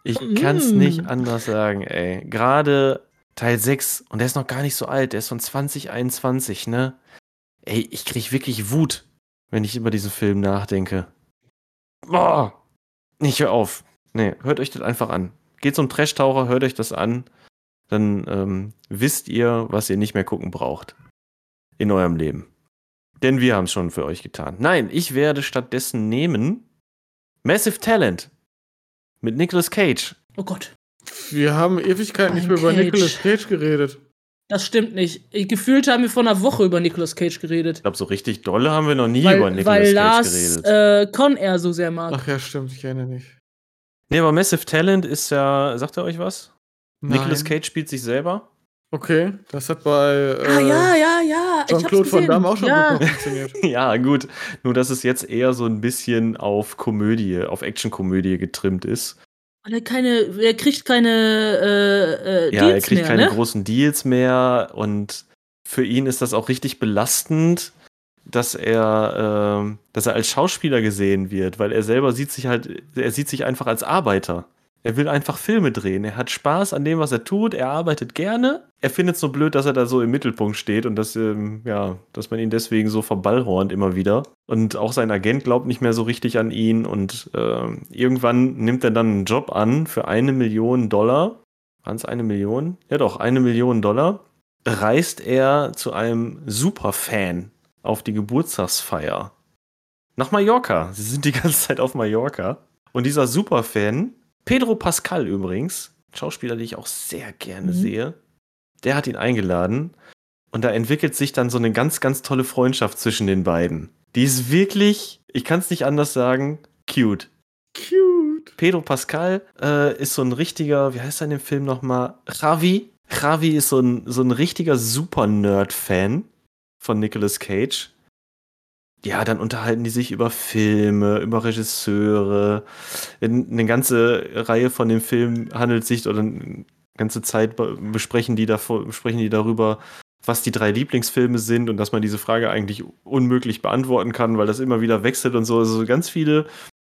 Ich kann's Mm. nicht anders sagen, ey. Gerade Teil 6, und der ist noch gar nicht so alt, der ist von 2021, ne? Ey, ich krieg wirklich Wut, wenn ich über diesen Film nachdenke. Boah! Nicht hör auf. Nee, hört euch das einfach an. Geht zum Trash-Taucher, hört euch das an. Dann ähm, wisst ihr, was ihr nicht mehr gucken braucht. In eurem Leben. Denn wir haben es schon für euch getan. Nein, ich werde stattdessen nehmen Massive Talent mit Nicolas Cage. Oh Gott, Wir haben Ewigkeiten nicht mehr über Cage. Nicolas Cage geredet. das stimmt nicht. Ich, gefühlt haben wir vor einer Woche über Nicolas Cage geredet. Ich glaube, so richtig dolle haben wir noch nie weil über Nicolas weil Cage Lars geredet. äh, Con Air so sehr mag. Ach ja, stimmt, ich erinnere mich. nee, aber Massive Talent ist ja, sagt er euch was? Nein. Nicolas Cage spielt sich selber. Okay, das hat bei äh, ah, ja, ja, ja. Jean-Claude Van. Damme auch schon ja. super funktioniert. ja, gut. Nur, dass es jetzt eher so ein bisschen auf Komödie, auf Actionkomödie getrimmt ist. Und er, keine, er kriegt keine äh, äh, Ja, er Deals kriegt mehr, keine ne? großen Deals mehr und für ihn ist das auch richtig belastend, dass er, ähm, dass er als Schauspieler gesehen wird, weil er selber sieht sich halt, er sieht sich einfach als Arbeiter. Er will einfach Filme drehen. Er hat Spaß an dem, was er tut. Er arbeitet gerne. Er findet es so blöd, dass er da so im Mittelpunkt steht und dass, ähm, ja, dass man ihn deswegen so verballhornt immer wieder. Und auch sein Agent glaubt nicht mehr so richtig an ihn. Und ähm, irgendwann nimmt er dann einen Job an für eine Million Dollar. Waren es eine Million? Ja doch, eine Million Dollar. Reist er zu einem Superfan auf die Geburtstagsfeier. Nach Mallorca. Sie sind die ganze Zeit auf Mallorca. Und dieser Superfan, Pedro Pascal übrigens, Schauspieler, den ich auch sehr gerne Mhm. sehe, der hat ihn eingeladen. Und da entwickelt sich dann so eine ganz, ganz tolle Freundschaft zwischen den beiden. Die ist wirklich, ich kann es nicht anders sagen, cute. Cute. Pedro Pascal äh, ist so ein richtiger, wie heißt er in dem Film nochmal? Javi. Javi ist so ein, so ein richtiger Super-Nerd-Fan von Nicolas Cage. Ja, dann unterhalten die sich über Filme, über Regisseure. In- Eine ganze Reihe von dem Film handelt sich, oder eine ganze Zeit be- besprechen die, davor, besprechen die darüber, was die drei Lieblingsfilme sind und dass man diese Frage eigentlich unmöglich beantworten kann, weil das immer wieder wechselt und so. Also ganz viele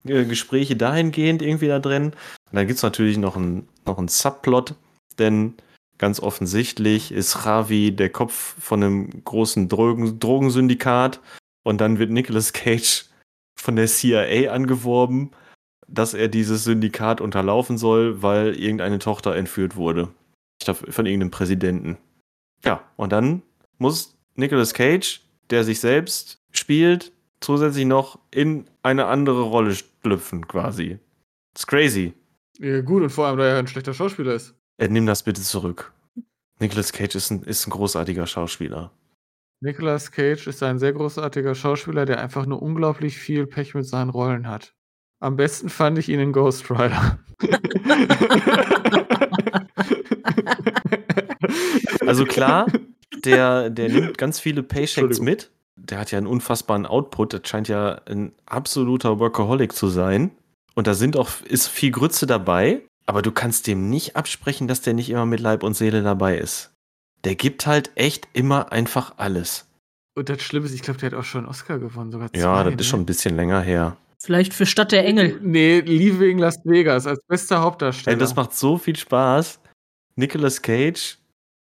äh, Gespräche dahingehend irgendwie da drin. Und dann gibt es natürlich noch einen noch einen Subplot, denn ganz offensichtlich ist Ravi der Kopf von einem großen Drogen Drogensyndikat und dann wird Nicolas Cage von der CIA angeworben, dass er dieses Syndikat unterlaufen soll, weil irgendeine Tochter entführt wurde. Ich glaube, von irgendeinem Präsidenten. Ja, und dann muss Nicolas Cage, der sich selbst spielt, zusätzlich noch in eine andere Rolle schlüpfen, quasi. Ist crazy. Ja, gut, und vor allem, da er ein schlechter Schauspieler ist. Äh, nimm das bitte zurück. Nicolas Cage ist ein, ist ein großartiger Schauspieler. Nicolas Cage ist ein sehr großartiger Schauspieler, der einfach nur unglaublich viel Pech mit seinen Rollen hat. Am besten fand ich ihn in Ghost Rider. Also klar, der, der nimmt ganz viele Paychecks mit. Der hat ja einen unfassbaren Output. Das scheint ja ein absoluter Workaholic zu sein. Und da sind auch, ist viel Grütze dabei. Aber du kannst dem nicht absprechen, dass der nicht immer mit Leib und Seele dabei ist. Der gibt halt echt immer einfach alles. Und das Schlimme ist, ich glaube, der hat auch schon einen Oscar gewonnen, sogar zwei. Ja, das ne? ist schon ein bisschen länger her. Vielleicht für Stadt der Engel. Nee, Leaving Las Vegas als bester Hauptdarsteller. Ey, das macht so viel Spaß. Nicolas Cage,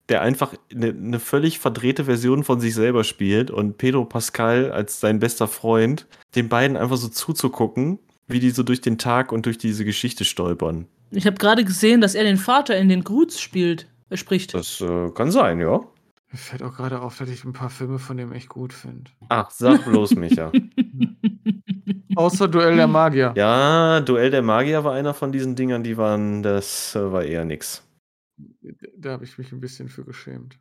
der einfach eine ne völlig verdrehte Version von sich selber spielt und Pedro Pascal als sein bester Freund, den beiden einfach so zuzugucken, wie die so durch den Tag und durch diese Geschichte stolpern. Ich habe gerade gesehen, dass er den Vater in den Groots spielt. Er spricht. Das äh, kann sein, ja. Mir fällt auch gerade auf, dass ich ein paar Filme von dem echt gut finde. Ach, sag bloß, Micha. Außer Duell der Magier. ja, Duell der Magier war einer von diesen Dingern, die waren, das äh, war eher nix. Da habe ich mich ein bisschen für geschämt.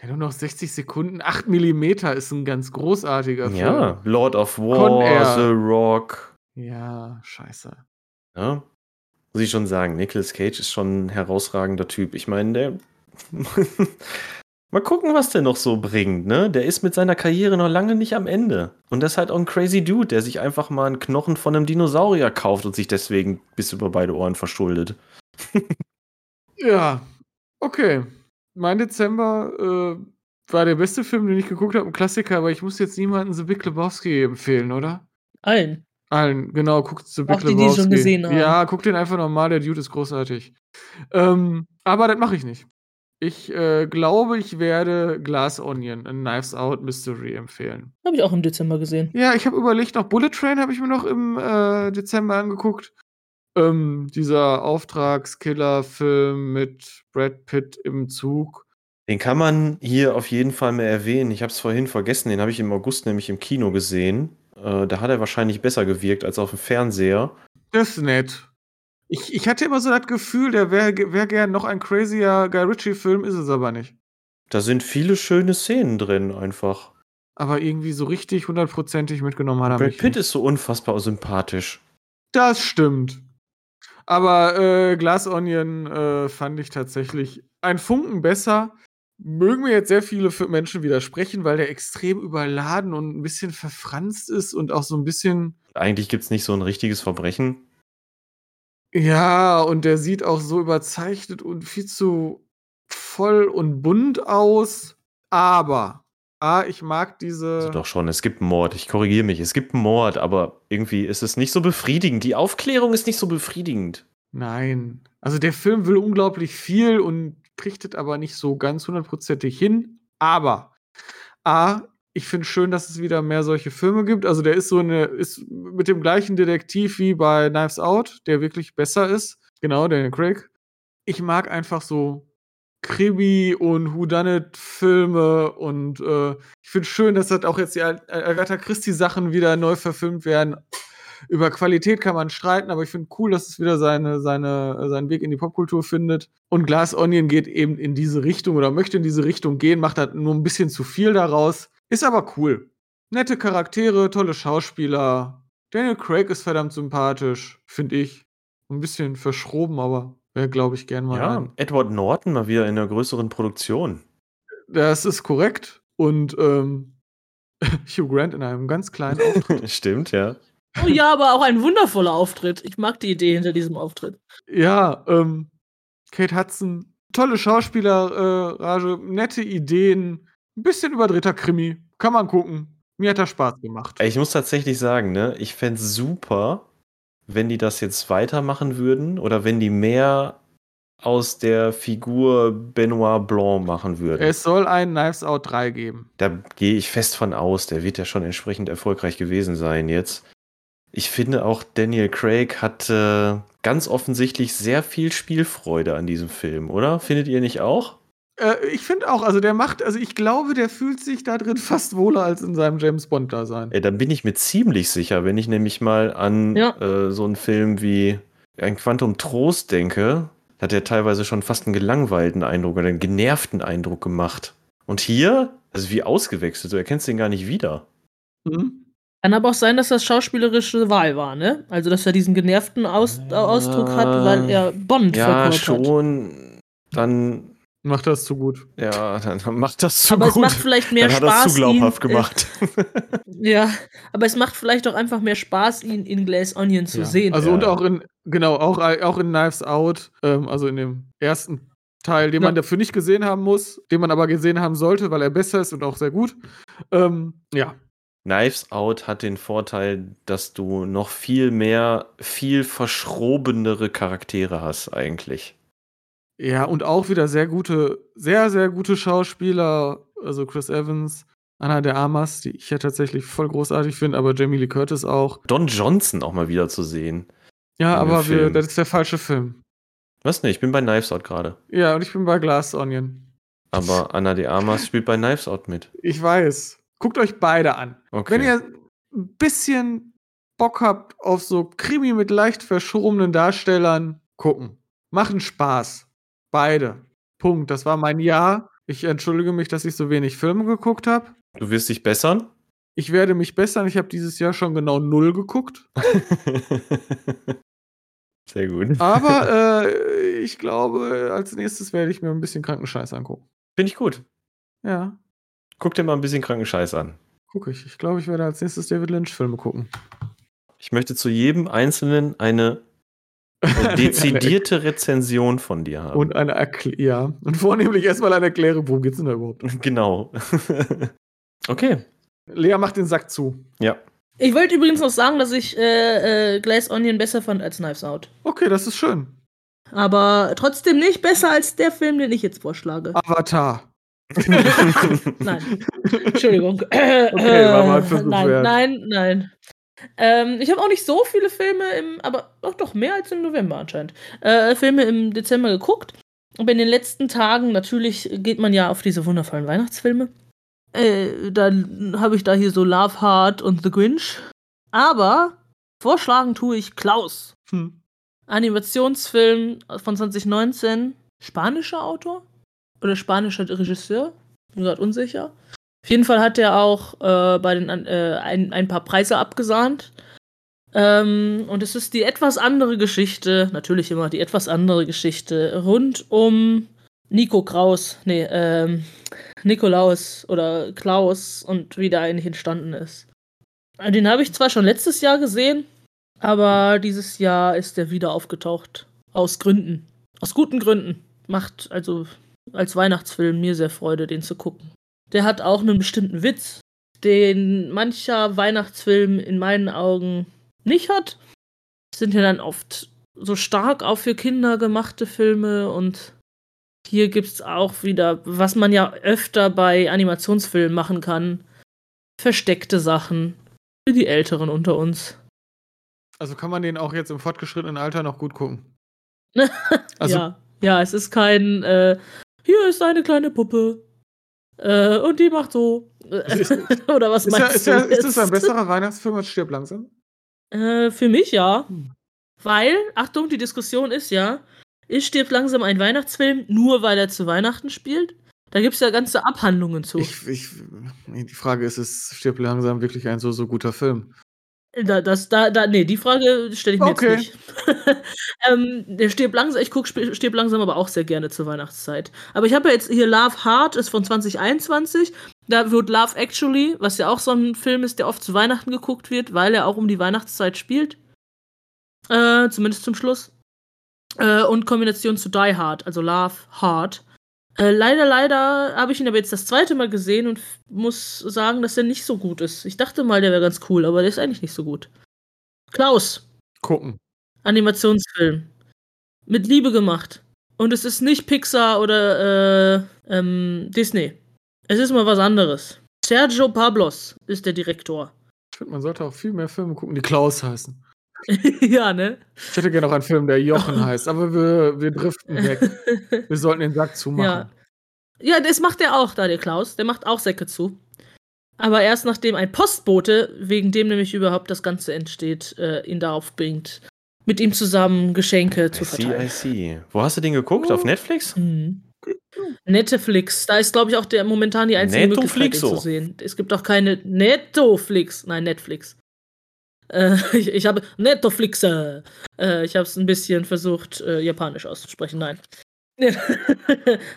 Ja, nur noch 60 Sekunden. 8 Millimeter ist ein ganz großartiger Film. Ja, Lord of War. The Rock. Ja, scheiße. Ja, muss ich schon sagen, Nicolas Cage ist schon ein herausragender Typ. Ich meine, der. Mal gucken, was der noch so bringt, ne? Der ist mit seiner Karriere noch lange nicht am Ende. Und das ist halt auch ein crazy Dude, der sich einfach mal einen Knochen von einem Dinosaurier kauft und sich deswegen bis über beide Ohren verschuldet. Ja, okay. Mein Dezember äh, war der beste Film, den ich geguckt habe, ein Klassiker, aber ich muss jetzt niemanden The Big Lebowski empfehlen, oder? Allen. Allen, genau, guckt The Big Auch die, die schon gesehen haben. Ja, guckt den einfach nochmal, der Dude ist großartig. Ähm, aber das mache ich nicht. Ich äh, glaube, ich werde Glass Onion, a Knives Out Mystery empfehlen. Habe ich auch im Dezember gesehen. Ja, ich habe überlegt, noch Bullet Train habe ich mir noch im äh, Dezember angeguckt. Ähm, dieser Auftragskiller-Film mit Brad Pitt im Zug. Den kann man hier auf jeden Fall mehr erwähnen. Ich habe es vorhin vergessen, den habe ich im August nämlich im Kino gesehen. Äh, da hat er wahrscheinlich besser gewirkt als auf dem Fernseher. Das ist nett. Ich, ich hatte immer so das Gefühl, der wäre wär gern noch ein crazier Guy Ritchie-Film, ist es aber nicht. Da sind viele schöne Szenen drin einfach. Aber irgendwie so richtig hundertprozentig mitgenommen hat er Brad mich Pitt nicht. ist so unfassbar sympathisch. Das stimmt. Aber äh, Glass Onion äh, fand ich tatsächlich ein Funken besser. Mögen mir jetzt sehr viele Menschen widersprechen, weil der extrem überladen und ein bisschen verfranst ist und auch so ein bisschen. Eigentlich gibt es nicht so ein richtiges Verbrechen. Ja, und der sieht auch so überzeichnet und viel zu voll und bunt aus. Aber, ah, ich mag diese. Also doch schon, es gibt einen Mord. Ich korrigiere mich, es gibt einen Mord, aber irgendwie ist es nicht so befriedigend. Die Aufklärung ist nicht so befriedigend. Nein. Also der Film will unglaublich viel und kriegt es aber nicht so ganz hundertprozentig hin. Aber A, ich finde schön, dass es wieder mehr solche Filme gibt. Also der ist so eine, ist mit dem gleichen Detektiv wie bei Knives Out, der wirklich besser ist. Genau, Daniel Craig. Ich mag einfach so Krimi und Whodunit-Filme und äh, ich finde schön, dass das auch jetzt die Agatha Christie-Sachen wieder neu verfilmt werden. Über Qualität kann man streiten, aber ich finde cool, dass es wieder seine, seine, seinen Weg in die Popkultur findet. Und Glass Onion geht eben in diese Richtung oder möchte in diese Richtung gehen, macht halt nur ein bisschen zu viel daraus. Ist aber cool. Nette Charaktere, tolle Schauspieler. Daniel Craig ist verdammt sympathisch, finde ich. Ein bisschen verschroben, aber wäre, glaube ich, gern mal. Ja, ein. Edward Norton mal wieder in einer größeren Produktion. Das ist korrekt. Und ähm, Hugh Grant in einem ganz kleinen Auftritt. Stimmt, ja. Oh ja, aber auch ein wundervoller Auftritt. Ich mag die Idee hinter diesem Auftritt. ja, ähm, Kate Hudson, tolle Schauspielerrage, äh, nette Ideen, ein bisschen überdrehter Krimi. Kann man gucken. Mir hat er Spaß gemacht. Ich muss tatsächlich sagen, ne, ich fände es super, wenn die das jetzt weitermachen würden oder wenn die mehr aus der Figur Benoit Blanc machen würden. Es soll ein Knives Out 3 geben. Da gehe ich fest von aus, der wird ja schon entsprechend erfolgreich gewesen sein jetzt. Ich finde auch Daniel Craig hat äh, ganz offensichtlich sehr viel Spielfreude an diesem Film, oder? Findet ihr nicht auch? Äh, ich finde auch, also der macht, also ich glaube, der fühlt sich da drin fast wohler als in seinem James Bond-Dasein. Ey, dann bin ich mir ziemlich sicher, wenn ich nämlich mal an Ja. äh, so einen Film wie ein Quantum Trost denke, hat er teilweise schon fast einen gelangweilten Eindruck oder einen genervten Eindruck gemacht. Und hier Also wie ausgewechselt, du erkennst den gar nicht wieder. Mhm. Kann aber auch sein, dass das schauspielerische Wahl war, ne? Also, dass er diesen genervten Aus Ausdruck hat, weil er Bond Ja, verkörpert. schon. Dann, Macht das zu gut. ja, dann macht das zu Aber es gut. macht vielleicht mehr dann hat Spaß. das zu glaubhaft ihn, gemacht. Äh, ja, aber es macht vielleicht auch einfach mehr Spaß, ihn in Glass Onion zu Ja. sehen. Also Ja. und auch in, genau, auch, auch in Knives Out, ähm, also in dem ersten Teil, den man Ja. dafür nicht gesehen haben muss, den man aber gesehen haben sollte, weil er besser ist und auch sehr gut. Ähm, ja. Knives Out hat den Vorteil, dass du noch viel mehr, viel verschrobenere Charaktere hast, eigentlich. Ja, und auch wieder sehr gute, sehr, sehr gute Schauspieler, also Chris Evans, Anna de Armas, die ich ja tatsächlich voll großartig finde, aber Jamie Lee Curtis auch. Don Johnson auch mal wieder zu sehen. Ja, aber wir, das ist der falsche Film. Was nicht, ich bin bei Knives Out gerade. Ja, und ich bin bei Glass Onion. Aber Anna de Armas spielt bei Knives Out mit. Ich weiß. Guckt euch beide an. Okay. Wenn ihr ein bisschen Bock habt auf so Krimi mit leicht verschrobenen Darstellern, gucken. Machen Spaß. Beide. Punkt. Das war mein Jahr. Ich entschuldige mich, dass ich so wenig Filme geguckt habe. du wirst dich bessern? Ich werde mich bessern. Ich habe dieses Jahr schon genau null geguckt. Sehr gut. Aber äh, ich glaube, als nächstes werde ich mir ein bisschen Krankenscheiß angucken. Finde ich gut. Ja, Guck dir mal ein bisschen kranken Scheiß an. gucke ich. Ich glaube, ich werde als nächstes David Lynch-Filme gucken. Ich möchte zu jedem Einzelnen eine dezidierte Rezension von dir haben. Und eine Erklärung. Ja. Und vornehmlich erstmal eine Erklärung, worum geht's denn da überhaupt? genau. okay. Lea macht den Sack zu. Ja. Ich wollte übrigens noch sagen, dass ich äh, äh, Glass Onion besser fand als Knives Out. Okay, das ist schön. Aber trotzdem nicht besser als der Film, den ich jetzt vorschlage. Avatar. Nein. Entschuldigung. Okay, war mal Versuch nein, wert. nein, nein. Ähm, ich habe auch nicht so viele Filme im, aber auch doch mehr als im November anscheinend. Äh, Filme im Dezember geguckt. Aber in den letzten Tagen, natürlich geht man ja auf diese wundervollen Weihnachtsfilme. Äh, dann habe ich da hier so Love Heart und The Grinch. Aber vorschlagen tue ich Klaus. Hm. Animationsfilm von 2019. Spanischer Autor? Oder spanischer Regisseur? Bin gerade unsicher. Auf jeden Fall hat er auch äh, bei den äh, ein, ein paar Preise abgesahnt. Ähm, und es ist die etwas andere Geschichte, natürlich immer die etwas andere Geschichte, rund um Nico Kraus, nee, ähm, Nikolaus oder Klaus und wie der eigentlich entstanden ist. Äh, Den habe ich zwar schon letztes Jahr gesehen, aber dieses Jahr ist er wieder aufgetaucht. Aus Gründen. Aus guten Gründen. Macht also als Weihnachtsfilm mir sehr Freude, den zu gucken. Der hat auch einen bestimmten Witz, den mancher Weihnachtsfilm in meinen Augen nicht hat. Sind ja dann oft so stark auch für Kinder gemachte Filme und hier gibt es auch wieder, was man ja öfter bei Animationsfilmen machen kann, versteckte Sachen für die Älteren unter uns. Also kann man den auch jetzt im fortgeschrittenen Alter noch gut gucken. Also, ja, ja, es ist kein, äh, hier ist eine kleine Puppe. Äh, und die macht so. Oder was ist, ja, meinst ja, du? ist das ein besserer Weihnachtsfilm als Stirb langsam? Äh, für mich ja. Hm. Weil, Achtung, die Diskussion ist ja, ist Stirb langsam ein Weihnachtsfilm, nur weil er zu Weihnachten spielt? Da gibt es ja ganze Abhandlungen zu. Ich, ich, die Frage ist, ist Stirb langsam wirklich ein so, so guter Film? Da, das, da, da, nee, die Frage stelle ich mir Okay. jetzt nicht. ähm, der stirbt langsam, ich gucke stirbt langsam aber auch sehr gerne zur Weihnachtszeit. Aber ich habe ja jetzt hier Love Heart, ist von 2021. Da wird Love Actually, was ja auch so ein Film ist, der oft zu Weihnachten geguckt wird, weil er auch um die Weihnachtszeit spielt. Äh, zumindest zum Schluss. Äh, und Kombination zu Die Hard, also Love Heart. Äh, leider, leider habe ich ihn aber jetzt das zweite Mal gesehen und muss sagen, dass er nicht so gut ist. Ich dachte mal, der wäre ganz cool, aber der ist eigentlich nicht so gut. Klaus, Gucken. Animationsfilm. Mit Liebe gemacht. Und es ist nicht Pixar oder äh, ähm, Disney. Es ist mal was anderes. Sergio Pablos ist der Direktor. Ich finde, man sollte auch viel mehr Filme gucken, die Klaus heißen. ja, ne? Ich hätte gerne auch einen Film, der Jochen heißt, aber wir, wir driften weg. Wir sollten den Sack zumachen. Ja, das macht er auch, da der Klaus. Der macht auch Säcke zu. Aber erst nachdem ein Postbote, wegen dem nämlich überhaupt das Ganze entsteht, äh, ihn darauf bringt, mit ihm zusammen Geschenke zu I see, I verteilen. see. Wo hast du den geguckt? Auf Netflix? Mhm. Netflix. Da ist, glaube ich, auch der momentan die einzige Möglichkeit, den Netoflixo. zu sehen. Es gibt auch keine Netflix. Nein, Netflix. Äh, ich ich habe Netflix. Äh, ich habe es ein bisschen versucht, äh, japanisch auszusprechen. Nein.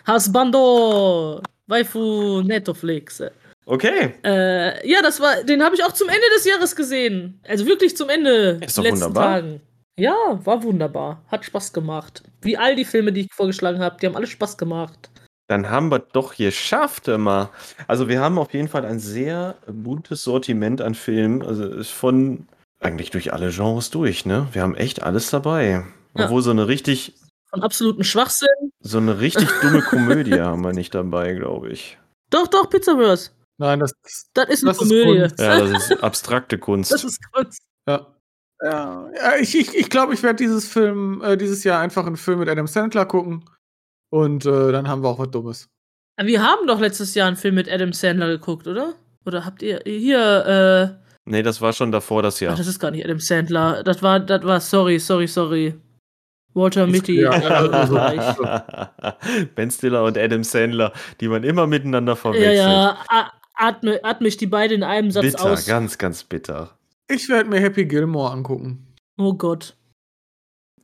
Hasbando. Waifu Netflix. Okay. Äh, ja, das war, den habe ich auch zum Ende des Jahres gesehen. Also wirklich zum Ende. Ist doch letzten wunderbar. Tagen. Ja, war wunderbar. Hat Spaß gemacht. Wie all die Filme, die ich vorgeschlagen habe, die haben alle Spaß gemacht. Dann haben wir doch geschafft immer. Also wir haben auf jeden Fall ein sehr buntes Sortiment an Filmen. Also ist von eigentlich durch alle Genres durch, ne? Wir haben echt alles dabei. Ja. Obwohl so eine richtig, Von absoluten Schwachsinn. so eine richtig dumme Komödie haben wir nicht dabei, glaube ich. Doch, doch, Pizzaverse. Nein, das, Das ist eine Das ist Komödie. Kunst. Ja, das ist abstrakte Kunst. das ist Kunst. ja. Ja, ja ich ich, ich, glaube, ich werde dieses Film, äh, dieses Jahr einfach einen Film mit Adam Sandler gucken. Und äh, dann haben wir auch was Dummes. Wir haben doch letztes Jahr einen Film mit Adam Sandler geguckt, oder? Oder habt ihr hier, äh, Nee, das war schon davor das ach, Jahr. das ist gar nicht Adam Sandler. Das war, das war, sorry, sorry, sorry. Walter Mitty. ja, ben Stiller und Adam Sandler, die man immer miteinander ja, verwechselt. ja, a- atme, atme ich die beide in einem Satz bitter, aus. ganz, ganz bitter. Ich werde mir Happy Gilmore angucken. Oh Gott.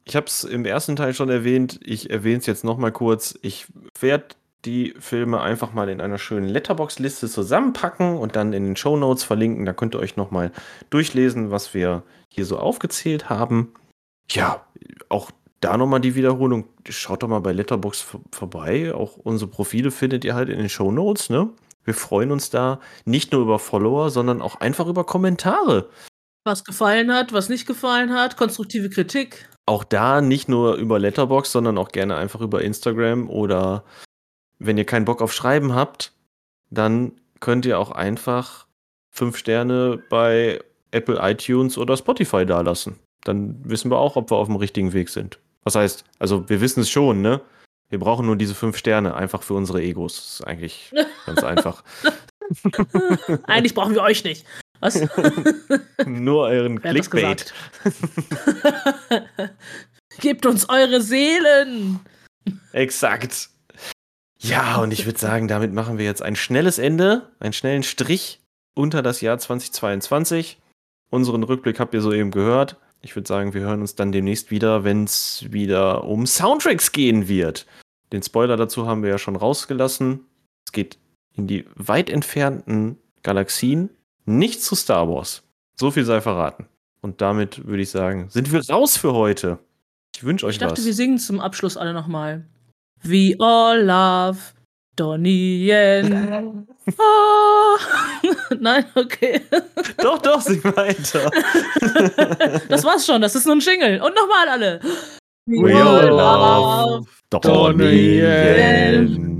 Ich habe es im ersten Teil schon erwähnt. Ich erwähne es jetzt noch mal kurz. Ich werde die Filme einfach mal in einer schönen Letterbox-Liste zusammenpacken und dann in den Show Notes verlinken. Da könnt ihr euch noch mal durchlesen, was wir hier so aufgezählt haben. Ja, auch da noch mal die Wiederholung. Schaut doch mal bei Letterbox vor- vorbei. Auch unsere Profile findet ihr halt in den Show Notes. Ne? Wir freuen uns da nicht nur über Follower, sondern auch einfach über Kommentare. Was gefallen hat, was nicht gefallen hat, konstruktive Kritik. auch da nicht nur über Letterbox, sondern auch gerne einfach über Instagram oder wenn ihr keinen Bock auf Schreiben habt, dann könnt ihr auch einfach fünf Sterne bei Apple iTunes oder Spotify dalassen. Dann wissen wir auch, ob wir auf dem richtigen Weg sind. Was heißt, also wir wissen es schon, ne? Wir brauchen nur diese fünf Sterne, einfach für unsere Egos. Das ist eigentlich ganz einfach. Eigentlich brauchen wir euch nicht. Was? nur euren Wer Clickbait. Gebt uns eure Seelen. Exakt. Ja, und ich würde sagen, damit machen wir jetzt ein schnelles Ende, einen schnellen Strich unter das Jahr 2022. Unseren Rückblick habt ihr soeben gehört. Ich würde sagen, wir hören uns dann demnächst wieder, wenn es wieder um Soundtracks gehen wird. Den Spoiler dazu haben wir ja schon rausgelassen. Es geht in die weit entfernten Galaxien, nicht zu Star Wars. So viel sei verraten. Und damit würde ich sagen, sind wir raus für heute. Ich wünsche euch Ich dachte, was. wir singen zum Abschluss alle nochmal. We all love Donnie Yen. Ah. Nein, okay. Doch, doch, sing weiter. Das war's schon, das ist nur ein Jingle. Und nochmal alle. We all love Donnie Yen.